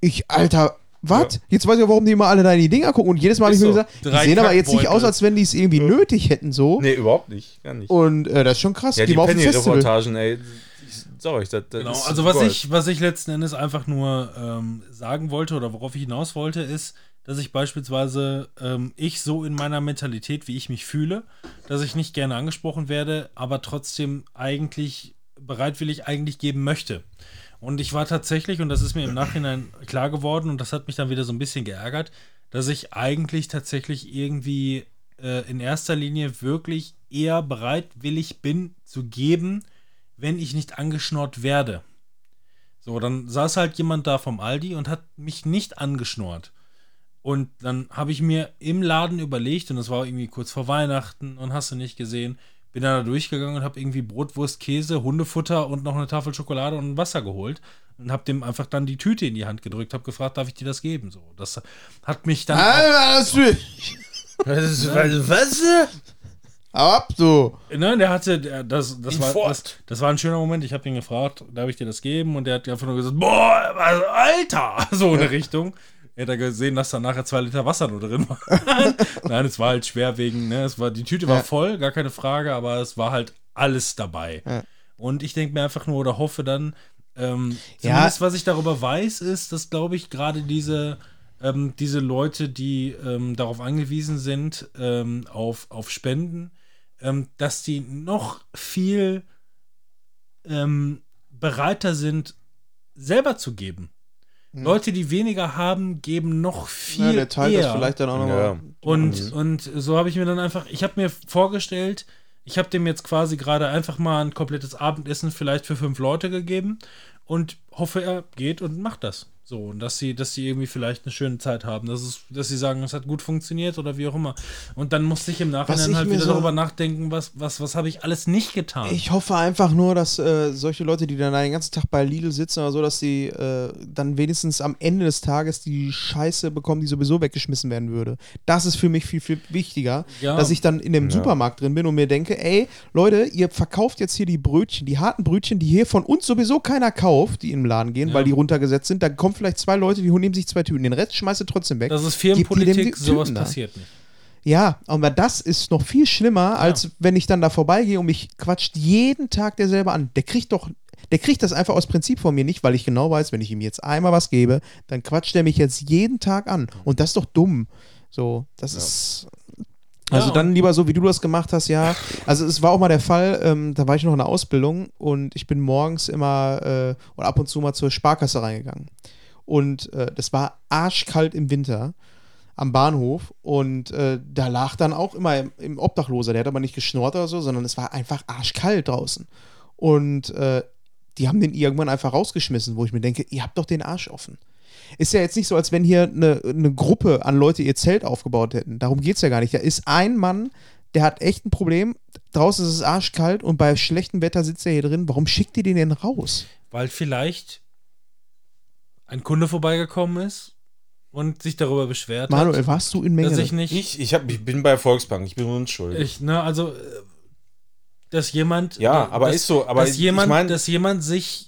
C: Ich, Alter, was?
B: Ja.
C: Jetzt weiß ich auch, warum die immer alle deine Dinger gucken. Und jedes Mal habe ich
B: Ist
C: mir
B: so.
C: gesagt, die
A: Drei
C: sehen aber jetzt nicht aus, als wenn die es irgendwie nötig hätten, so.
B: Nee, überhaupt nicht. Gar nicht.
C: Und äh, das ist schon krass.
B: ja,
C: die
B: die. Penny-Reportagen, ey. Ich sag euch, das, das
A: Genau, also was
B: Gold.
A: ich, was ich letzten Endes einfach nur ähm, sagen wollte oder worauf ich hinaus wollte, ist, dass ich beispielsweise ähm, ich so in meiner Mentalität, wie ich mich fühle, dass ich nicht gerne angesprochen werde, aber trotzdem eigentlich bereitwillig eigentlich geben möchte. Und ich war tatsächlich, und das ist mir im Nachhinein klar geworden, und das hat mich dann wieder so ein bisschen geärgert, dass ich eigentlich tatsächlich irgendwie äh, in erster Linie wirklich eher bereitwillig bin zu geben, wenn ich nicht angeschnort werde. So, dann saß halt jemand da vom Aldi und hat mich nicht angeschnort. Und dann habe ich mir im Laden überlegt, und das war irgendwie kurz vor Weihnachten und hast du nicht gesehen, bin dann da durchgegangen und habe irgendwie Brotwurst, Käse, Hundefutter und noch eine Tafel Schokolade und Wasser geholt und habe dem einfach dann die Tüte in die Hand gedrückt, habe gefragt, darf ich dir das geben? So, das hat mich dann.
C: Das will-
B: Was?
C: Ab, du.
A: Nein, der hatte, der, das, das, war, das, das war ein schöner Moment. Ich habe ihn gefragt, darf ich dir das geben? Und der hat einfach nur gesagt, boah, was, Alter, so in der Richtung. Er hat da gesehen, dass da nachher zwei Liter Wasser nur drin waren. Nein, es war halt schwer wegen, ne, es war, die Tüte war
C: Ja.
A: voll, gar keine Frage, aber es war halt alles dabei.
C: Ja.
A: Und ich denke mir einfach nur oder hoffe dann, ähm,
C: Ja.
A: zumindest was ich darüber weiß, ist, dass, glaube ich, gerade diese, ähm, diese Leute, die ähm, darauf angewiesen sind, ähm, auf, auf Spenden, ähm, dass die noch viel ähm, bereiter sind, selber zu geben. Leute, die weniger haben, geben noch viel
C: Ja, der teilt
A: eher.
C: das vielleicht dann auch
B: Ja.
C: nochmal.
A: Und, und so habe ich mir dann einfach, ich habe mir vorgestellt, ich habe dem jetzt quasi gerade einfach mal ein komplettes Abendessen vielleicht für fünf Leute gegeben und hoffe, er geht und macht das. So, und dass sie, dass sie irgendwie vielleicht eine schöne Zeit haben, dass, es, dass sie sagen, es hat gut funktioniert oder wie auch immer. Und dann musste ich im Nachhinein
C: ich
A: halt wieder
C: so-
A: darüber nachdenken, was, was, was habe ich alles nicht getan.
C: Ich hoffe einfach nur, dass äh, solche Leute, die dann den ganzen Tag bei Lidl sitzen oder so, dass sie äh, dann wenigstens am Ende des Tages die Scheiße bekommen, die sowieso weggeschmissen werden würde. Das ist für mich viel, viel wichtiger,
A: Ja.
C: dass ich dann in dem
B: Ja.
C: Supermarkt drin bin und mir denke, ey, Leute, ihr verkauft jetzt hier die Brötchen, die harten Brötchen, die hier von uns sowieso keiner kauft, die im Laden gehen,
A: Ja.
C: weil die runtergesetzt sind. Da kommen vielleicht zwei Leute, die nehmen sich zwei Tüten. Den Rest schmeißt ihr trotzdem weg.
A: das ist Firmenpolitik, sowas
C: Tüten da.
A: passiert nicht.
C: Ja, aber das ist noch viel schlimmer, als wenn ich dann da vorbeigehe und mich quatscht jeden Tag derselbe an. Der kriegt doch, der kriegt das einfach aus Prinzip von mir nicht, weil ich genau weiß, wenn ich ihm jetzt einmal was gebe, dann quatscht er mich jetzt jeden Tag an. Und das ist doch dumm. So, das ist. Also
A: Ja,
C: dann lieber so, wie du das gemacht hast, ja. Also es war auch mal der Fall, ähm, da war ich noch in der Ausbildung und ich bin morgens immer äh, oder ab und zu mal zur Sparkasse reingegangen. Und äh, das war arschkalt im Winter am Bahnhof und äh, da lag dann auch immer im, im Obdachloser, der hat aber nicht geschnurrt oder so, sondern es war einfach arschkalt draußen. Und äh, die haben den irgendwann einfach rausgeschmissen, wo ich mir denke, ihr habt doch den Arsch offen. Ist ja jetzt nicht so, als wenn hier eine, eine Gruppe an Leute ihr Zelt aufgebaut hätten. Darum geht es ja gar nicht. Da ist ein Mann, der hat echt ein Problem. Draußen ist es arschkalt und bei schlechtem Wetter sitzt er hier drin. Warum schickt ihr den denn raus?
A: Weil vielleicht ein Kunde vorbeigekommen ist und sich darüber beschwert
C: Manuel,
A: hat,
C: warst du in Menge?
A: dass ich nicht.
B: Ich, ich, hab, ich bin bei Volksbank, ich bin unschuldig.
A: Ich, ne, also, äh, dass jemand.
B: Ja,
A: äh,
B: aber
A: dass,
B: ist so, aber
A: dass
B: ich-
A: jemand,
B: ich mein-
A: dass jemand sich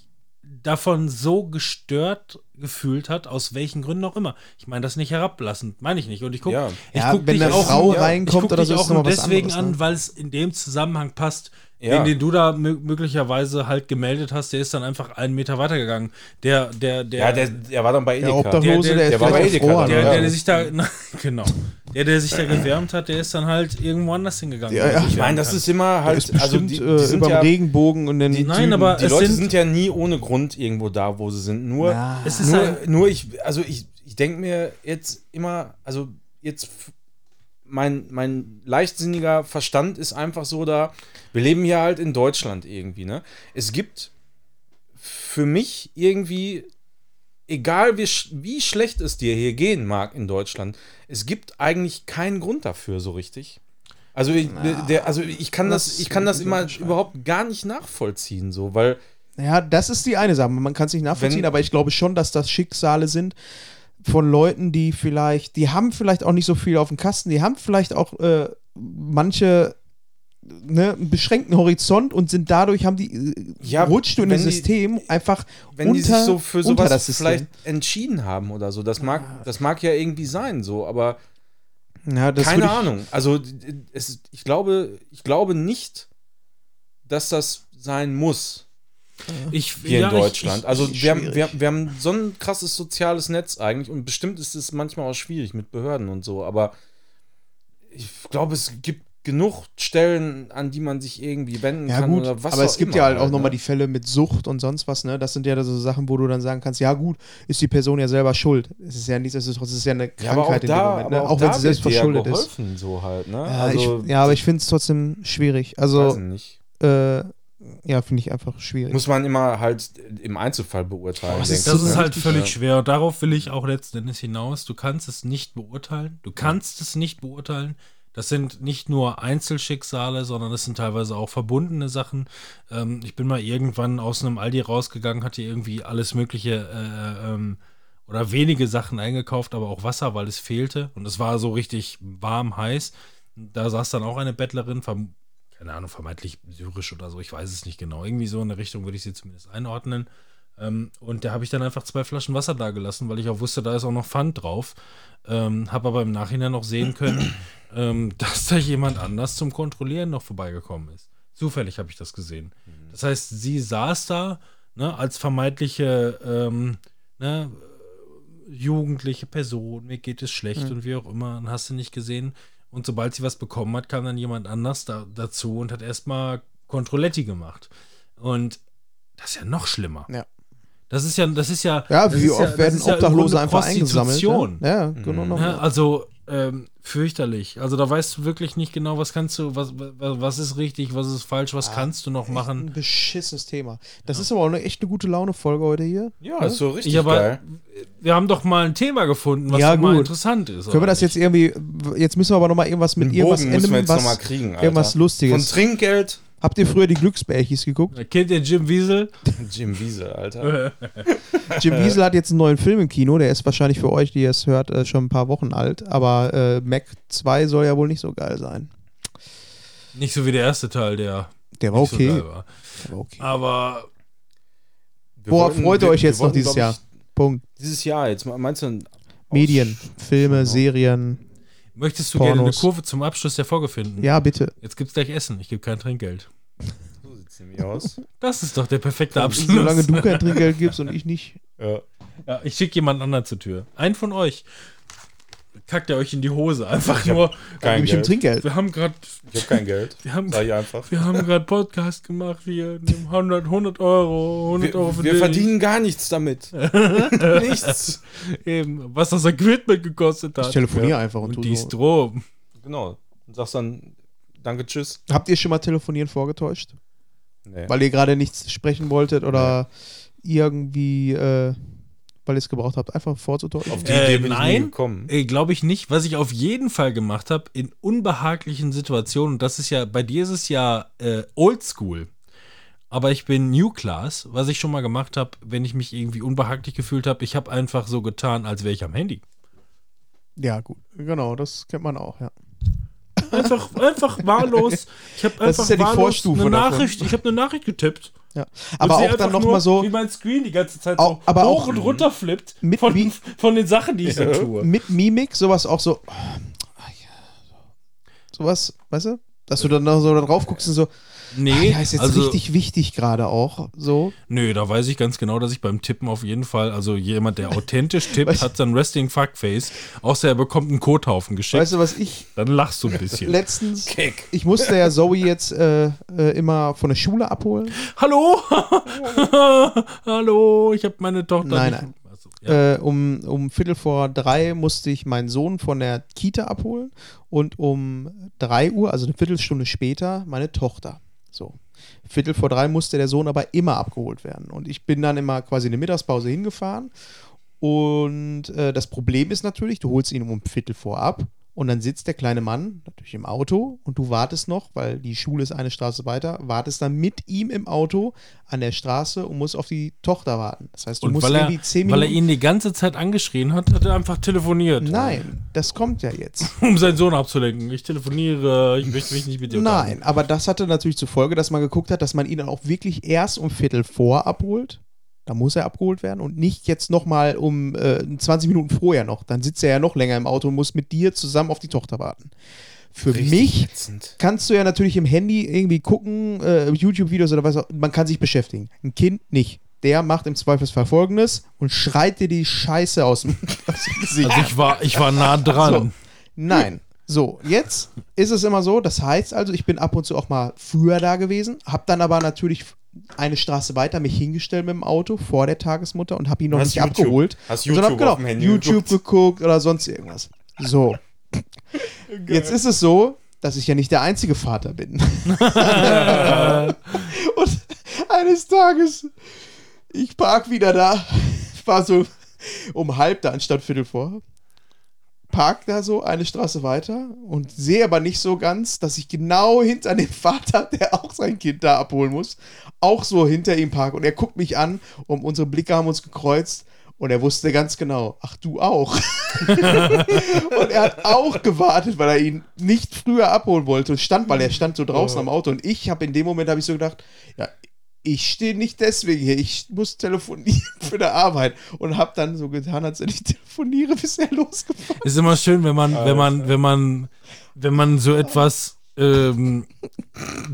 A: davon so gestört gefühlt hat, aus welchen Gründen auch immer. Ich meine das nicht herablassend, meine ich nicht. Und ich gucke,
B: Ja.
A: ich
C: Ja,
A: guck
C: wenn
A: dich
C: eine
A: auch,
C: Frau
A: ja,
C: reinkommt
A: ich guck
C: oder
A: dich
C: so,
A: auch nur deswegen
C: anderes, ne?
A: an, weil es in dem Zusammenhang passt.
B: Ja.
A: Den, den du da mö- möglicherweise halt gemeldet hast, der ist dann einfach einen Meter weitergegangen. Der, der, der,
B: ja, der, der war dann bei
C: Der
B: Edeka.
C: Obdachlose,
A: Der-
C: der,
A: der
C: ist
B: war bei Edeka
C: froh,
B: dann,
A: Der, der, der sich da, na, genau. Der, der sich da gewärmt hat, der ist dann halt irgendwo anders hingegangen.
C: Ja, ja.
B: ich meine, das ist immer
C: Der
B: halt,
C: ist bestimmt
B: also die, die
C: äh,
B: sind
C: über
B: ja,
C: Regenbogen und den
A: Nein,
C: Typen.
A: aber
B: die Leute
A: sind-
B: sind, ja nie ohne Grund irgendwo da, wo sie sind. Nur,
C: Ja.
A: Es ist
B: nur,
A: halt-
B: nur ich, also ich, ich denke mir jetzt immer, also jetzt mein, mein leichtsinniger Verstand ist einfach so da, wir leben hier halt in Deutschland irgendwie, ne? Es gibt für mich irgendwie, egal wie, wie schlecht es dir hier gehen mag in Deutschland, es gibt eigentlich keinen Grund dafür so richtig. Also ich, der, also ich kann das,
C: das
B: ich kann das immer überhaupt gar nicht nachvollziehen, so, weil
C: Ja, das ist die eine Sache. Man kann es nicht nachvollziehen,
B: Wenn-
C: aber ich glaube schon, dass das Schicksale sind von Leuten, die vielleicht, die haben vielleicht auch nicht so viel auf dem Kasten, die haben vielleicht auch äh, manche ne, einen beschränkten Horizont und sind dadurch, haben die, äh,
B: Ja,
C: rutscht du in das
B: die-
C: System einfach
B: wenn
C: unter,
B: die sich so für sowas
C: das System.
B: vielleicht entschieden haben oder so, das mag, das mag ja irgendwie sein, so, aber
C: Ja, das
B: keine Ahnung. Also es, ich glaube, ich glaube nicht, dass das sein muss
A: ich,
B: hier
A: ja,
B: in Deutschland.
A: Ich,
B: also
C: ich-
B: wir haben, wir, wir haben so ein krasses soziales Netz eigentlich und bestimmt ist es manchmal auch schwierig mit Behörden und so, aber ich glaube, es gibt genug Stellen, an die man sich irgendwie wenden
C: Ja,
B: kann
C: gut,
B: oder was
C: aber es
B: auch
C: gibt
B: immer
C: ja halt auch
B: ne?
C: nochmal die Fälle mit Sucht und sonst was, ne? Das sind ja so Sachen, wo du dann sagen kannst, ja gut, ist die Person ja selber schuld. Es ist ja nichtsdestotrotz, es ist ja eine
B: ja, aber auch
C: Krankheit in dem
B: da,
C: Moment, ne?
B: aber
C: auch, wenn
B: da
C: sie selbst
B: dir ja
C: verschuldet ist.
B: geholfen, so halt, ne?
C: Ja,
B: also,
C: ich, ja, aber ich finde es trotzdem schwierig.
B: weiß
C: Also,
B: nicht.
C: äh, ja, finde ich einfach schwierig.
B: Muss man immer halt im Einzelfall beurteilen.
C: Oh, das ist
A: Das ist halt völlig
B: ja.
A: schwer. Und darauf will ich auch letzten Endes hinaus. Du kannst es nicht beurteilen. Du kannst es nicht beurteilen. Das sind nicht nur Einzelschicksale, sondern es sind teilweise auch verbundene Sachen. Ähm, ich bin mal irgendwann aus einem Aldi rausgegangen, hatte irgendwie alles Mögliche äh, ähm, oder wenige Sachen eingekauft, aber auch Wasser, weil es fehlte. Und es war so richtig warm, heiß. Da saß dann auch eine Bettlerin, keine Ahnung, vermeintlich syrisch oder so, ich weiß es nicht genau. Irgendwie so in der Richtung würde ich sie zumindest einordnen. Ähm, und da habe ich dann einfach zwei Flaschen Wasser da gelassen, weil ich auch wusste, da ist auch noch Pfand drauf. Ähm, habe aber im Nachhinein auch sehen können, ähm, dass da jemand anders zum Kontrollieren noch vorbeigekommen ist. Zufällig habe ich das gesehen. Das heißt, sie saß da ne, als vermeintliche ähm, ne, äh, jugendliche Person, mir geht es schlecht und wie auch immer, und hast du nicht gesehen. Und sobald sie was bekommen hat, kam dann jemand anders da, dazu und hat erstmal Kontrolletti gemacht. Und das ist ja noch schlimmer.
C: Ja.
A: Das ist ja, das ist ja.
C: Ja, wie oft werden
A: ja im
C: Obdachlose
A: Grunde
C: einfach eingesammelt? Ja, ja genau. noch.
A: Ja, also ähm, fürchterlich. Also da weißt du wirklich nicht genau, was kannst du, was, was, was ist richtig, was ist falsch, was kannst du noch
C: Ein
A: machen.
C: beschissenes Thema. Das ist aber auch eine echt eine gute Laune-Folge heute hier.
B: Ja, ist so richtig
A: Ich aber,
B: geil.
A: wir haben doch mal ein Thema gefunden, was
C: Ja,
A: mal
C: gut.
A: interessant ist.
C: Können wir das jetzt
A: nicht?
C: irgendwie, jetzt müssen wir aber nochmal irgendwas mit irgendwas
B: Bogen müssen wir jetzt
C: was,
B: kriegen, Alter.
C: irgendwas Lustiges.
B: Von Trinkgeld,
C: Habt ihr früher die Glücksbärchis geguckt?
A: Kennt ihr Jim Wiesel?
B: Jim Wiesel, Alter.
C: Jim Wiesel hat jetzt einen neuen Film im Kino, der ist wahrscheinlich für euch, die ihr es hört, äh, schon ein paar Wochen alt, aber äh, Mac 2 soll ja wohl nicht so geil sein.
A: Nicht so wie der erste Teil, der
C: Der war
A: nicht
C: okay.
A: so geil war.
C: Der war okay.
A: Aber
C: Worauf
B: wollten-
C: freut ihr euch jetzt noch dieses Jahr? Punkt.
B: Dieses Jahr, jetzt meinst du ein
C: Medien, Filme. Serien.
A: Möchtest du gerne eine
C: Pornos.
A: Kurve zum Abschluss der Folge finden?
C: Ja, bitte.
A: Jetzt gibt's gleich Essen. Ich gebe kein Trinkgeld.
B: So sieht's nämlich aus.
A: Das ist doch der perfekte Abschluss.
C: Solange du kein Trinkgeld gibst und ich nicht.
B: ja.
A: Ja, ich schicke jemand anderen zur Tür. Einen von euch. Kackt er euch in die Hose. Einfach nur.
C: Dann
B: Kein
C: gebe ich ihm
B: Geld.
C: Trinkgeld.
A: Wir haben gerade
B: Ich habe kein Geld.
A: wir haben,
B: Sag ich einfach.
A: wir haben gerade Podcast gemacht hier. nehmen 100, 100 Euro. 100 Euro
B: Wir,
A: für
B: wir
A: dich.
B: verdienen gar nichts damit. Nichts.
A: Eben, was das Equipment gekostet hat.
C: Ich telefoniere einfach und,
A: Und die
C: so.
A: Strom.
B: Genau. Und sagst dann, danke, tschüss.
C: Habt ihr schon mal telefonieren vorgetäuscht?
B: Nee.
C: Weil ihr gerade nichts sprechen wolltet oder irgendwie, äh, weil ihr es gebraucht habt, einfach vorzutäuschen?
B: Auf die
A: Äh,
B: Idee
A: nein. Äh, Glaube ich nicht. Was ich auf jeden Fall gemacht habe, in unbehaglichen Situationen, das ist ja, bei dir ist es ja äh, oldschool, aber ich bin New Class, was ich schon mal gemacht habe, wenn ich mich irgendwie unbehaglich gefühlt habe, ich habe einfach so getan, als wäre ich am Handy.
C: Ja, gut. Genau, das kennt man auch, ja.
A: Einfach, einfach wahllos. Ich habe
C: Das
A: einfach
C: ist ja die
A: wahllos
C: Vorstufe
A: eine
C: davon.
A: Nachricht. Ich habe eine Nachricht getippt.
C: Ja. Aber auch dann nochmal so
A: Wie mein Screen die ganze Zeit
C: Auch-
A: so
C: aber
A: hoch
C: auch-
A: und runter flippt
C: Mit
A: von,
C: wie-
A: von den Sachen, die ich so tue.
C: mit Mimik, sowas auch so. ja, so. Sowas, weißt du? Dass du dann noch so da drauf guckst und so,
A: Nee,
C: ja, ist jetzt
A: also,
C: richtig wichtig gerade auch. So.
A: Nö, da weiß ich ganz genau, dass ich beim Tippen auf jeden Fall, also jemand, der authentisch tippt, hat sein Resting Fuckface, außer er bekommt einen Kothaufen geschickt.
C: Weißt du, was ich
A: dann lachst du ein bisschen.
C: letztens.
B: Kick.
C: Ich musste ja Zoe jetzt äh, äh, immer von der Schule abholen.
A: Hallo? Hallo, ich habe meine Tochter.
C: Nein, nein.
A: Also, ja.
C: Äh, um, um Viertel vor drei musste ich meinen Sohn von der Kita abholen und um drei Uhr, also eine Viertelstunde später, meine Tochter. So. Viertel vor drei musste der Sohn aber immer abgeholt werden. Und ich bin dann immer quasi in der Mittagspause hingefahren. Und äh, das Problem ist natürlich, du holst ihn um Viertel vor ab und dann sitzt der kleine Mann natürlich im Auto und du wartest noch, weil die Schule ist eine Straße weiter, wartest dann mit ihm im Auto an der Straße und musst auf die Tochter warten. Das heißt, du
A: Und
C: musst
A: weil er,
C: irgendwie zehn
A: weil
C: Minuten.
A: er ihn die ganze Zeit angeschrien hat, hat er einfach telefoniert.
C: Nein, das kommt ja jetzt.
A: Um seinen Sohn abzulenken. Ich telefoniere, ich möchte mich nicht mit dir
C: Nein, aber das hatte natürlich zur Folge, dass man geguckt hat, dass man ihn dann auch wirklich erst um Viertel vor abholt. Da muss er abgeholt werden und nicht jetzt nochmal um äh, 20 Minuten vorher noch. Dann sitzt er ja noch länger im Auto und muss mit dir zusammen auf die Tochter warten. Für
B: Richtig
C: mich
B: ätzend.
C: kannst du ja natürlich im Handy irgendwie gucken, äh, YouTube-Videos oder was auch, man kann sich beschäftigen. Ein Kind nicht. Der macht im Zweifelsfall folgendes und schreit dir die Scheiße aus dem, Gesicht.
A: Also ich war, ich war nah dran.
C: So. Nein. So, jetzt ist es immer so, das heißt also, ich bin ab und zu auch mal früher da gewesen, habe dann aber natürlich eine Straße weiter mich hingestellt mit dem Auto vor der Tagesmutter und habe ihn noch
B: Hast
C: nicht
B: YouTube-
C: abgeholt.
B: hast
C: dann hab,
B: YouTube
C: genau, YouTube
B: geguckt.
C: geguckt oder sonst irgendwas. So. Jetzt ist es so, dass ich ja nicht der einzige Vater bin. und eines Tages, ich park wieder da, ich war so um halb da anstatt Viertel vor, park da so eine Straße weiter und sehe aber nicht so ganz, dass ich genau hinter dem Vater, der auch sein Kind da abholen muss, auch so hinter ihm park. Und er guckt mich an und unsere Blicke haben uns gekreuzt. Und er wusste ganz genau, ach du auch. und er hat auch gewartet, weil er ihn nicht früher abholen wollte und stand, weil er stand so draußen am Auto. Und ich habe in dem Moment habe ich so gedacht, ja, ich stehe nicht deswegen hier, ich muss telefonieren für die Arbeit und habe dann so getan, als wenn ich telefoniere, bis er losgefahren
A: Ist immer schön, wenn man, wenn man, wenn man, wenn man so etwas ähm,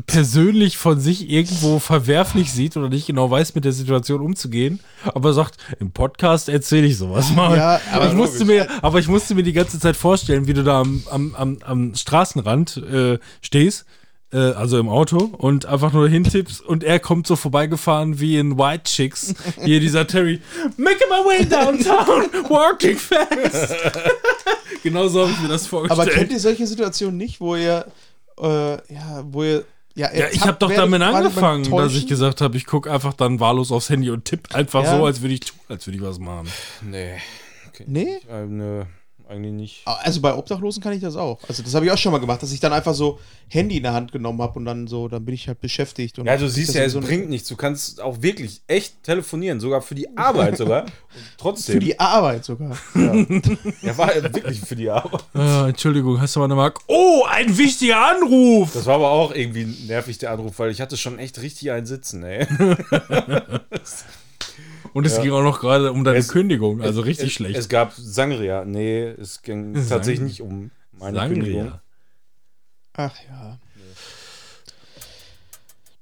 A: persönlich von sich irgendwo verwerflich sieht oder nicht genau weiß, mit der Situation umzugehen, aber sagt, im Podcast erzähle ich sowas mal.
C: Ja,
A: aber ich musste mir, aber ich musste mir die ganze Zeit vorstellen, wie du da am, am, am, am Straßenrand äh, stehst. Äh, Also im Auto und einfach nur hintippst und er kommt so vorbeigefahren wie in White Chicks. Hier dieser Terry, making my way downtown, walking fast. genau so habe ich mir das vorgestellt.
C: Aber kennt ihr solche Situationen nicht, wo ihr, äh, ja, wo ihr, ja,
A: Ja, ich habe doch damit angefangen, dass ich gesagt habe, ich gucke einfach dann wahllos aufs Handy und tipp einfach
C: Ja.
A: so, als würde ich tun, als würde ich was machen.
B: Nee. Okay.
C: Nee?
B: Äh, nö, eigentlich nicht.
C: Also bei Obdachlosen kann ich das auch. Also das habe ich auch schon mal gemacht, dass ich dann einfach so Handy in der Hand genommen habe und dann so, dann bin ich halt beschäftigt. Und
B: Ja, du siehst ja, es
C: so
B: bringt nichts. Du kannst auch wirklich echt telefonieren, sogar für die Arbeit sogar. Und trotzdem.
C: Für die Arbeit sogar.
B: ja, war ja wirklich für die Arbeit.
A: Äh, Entschuldigung, hast du mal eine Mark? Oh, ein wichtiger Anruf!
B: Das war aber auch irgendwie nervig, der Anruf, weil ich hatte schon echt richtig einen Sitzen, ey.
A: Und es
B: Ja.
A: ging auch noch gerade um deine
B: Es-
A: Kündigung, also richtig
B: es,
A: schlecht.
B: Es gab Sangria. Nee, es ging
A: Sang-
B: tatsächlich nicht um meine Kündigung.
A: Sangria.
C: Ach ja.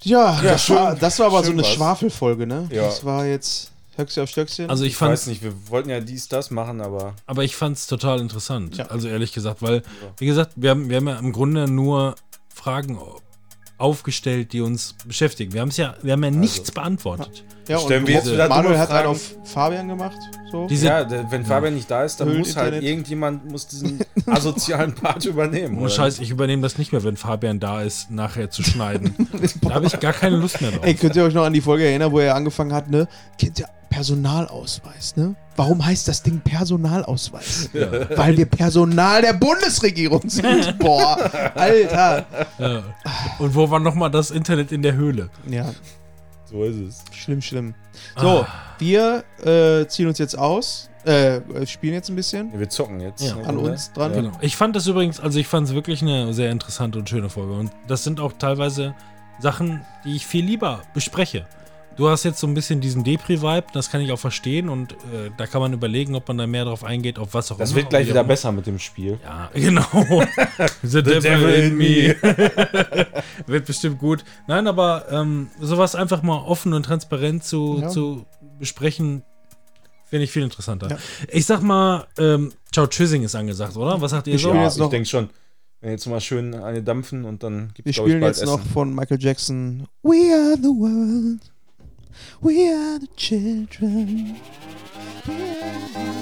C: Ja,
B: Ja,
C: das,
B: schön-
C: war, das war aber so eine. Schwafelfolge, ne?
B: Ja.
C: Das war jetzt Höchste auf Stöckchen.
A: Also ich
B: Ich weiß nicht, wir wollten ja dies, das machen, aber
A: aber ich fand es total interessant.
C: Ja.
A: Also ehrlich gesagt, weil, wie gesagt, wir haben, wir haben ja im Grunde nur Fragen aufgestellt, die uns beschäftigen. Wir haben es ja, wir haben ja nichts beantwortet.
C: ja,
B: stellen wir jetzt wieder
C: Manuel hat einen auf Fabian gemacht. So.
A: Diese,
B: ja, der, wenn Fabian nicht da ist, dann
C: Höhlen
B: muss halt
C: Internet.
B: irgendjemand muss diesen asozialen Part übernehmen.
A: ohne
B: oder
A: Scheiß, ich übernehme das nicht mehr, wenn Fabian da ist, nachher zu schneiden. da habe ich gar keine Lust mehr drauf.
C: Ey, könnt ihr euch noch an die Folge erinnern, wo er angefangen hat, ne? Kennt ihr Personalausweis, ne? Warum heißt das Ding Personalausweis? Weil wir Personal der Bundesregierung sind. Boah, Alter.
A: Ja. Und wo war nochmal das Internet in der Höhle?
C: Ja,
B: So ist es.
C: schlimm, schlimm. So, wir äh, ziehen uns jetzt aus, äh, spielen jetzt ein bisschen.
B: Wir zocken jetzt.
A: Ja.
B: ne,
C: An uns dran.
B: Ja.
A: Genau. Ich fand das übrigens, also ich fand es wirklich eine sehr interessante und schöne Folge. Und das sind auch teilweise Sachen, die ich viel lieber bespreche. Du hast jetzt so ein bisschen diesen Depri-Vibe, das kann ich auch verstehen und äh, da kann man überlegen, ob man da mehr drauf eingeht, auf was auch
B: Das
A: immer.
B: wird gleich
A: Wie
B: wieder besser mit dem Spiel.
A: Ja, genau. The, devil, in me. wird bestimmt gut. Nein, aber ähm, sowas einfach mal offen und transparent zu,
C: Ja.
A: zu besprechen, finde ich viel interessanter.
C: Ja.
A: Ich sag mal, ähm, Ciao Tschüssing ist angesagt, oder? Was sagt ihr
C: Wir
A: so?
B: Ja,
C: jetzt
B: ich
C: noch-
B: denke schon. Wenn jetzt mal schön eine dampfen und dann gibt
C: Wir
B: es
C: spielen
B: bald
C: jetzt noch
B: Essen.
C: von Michael Jackson We are the world. We are the children. We are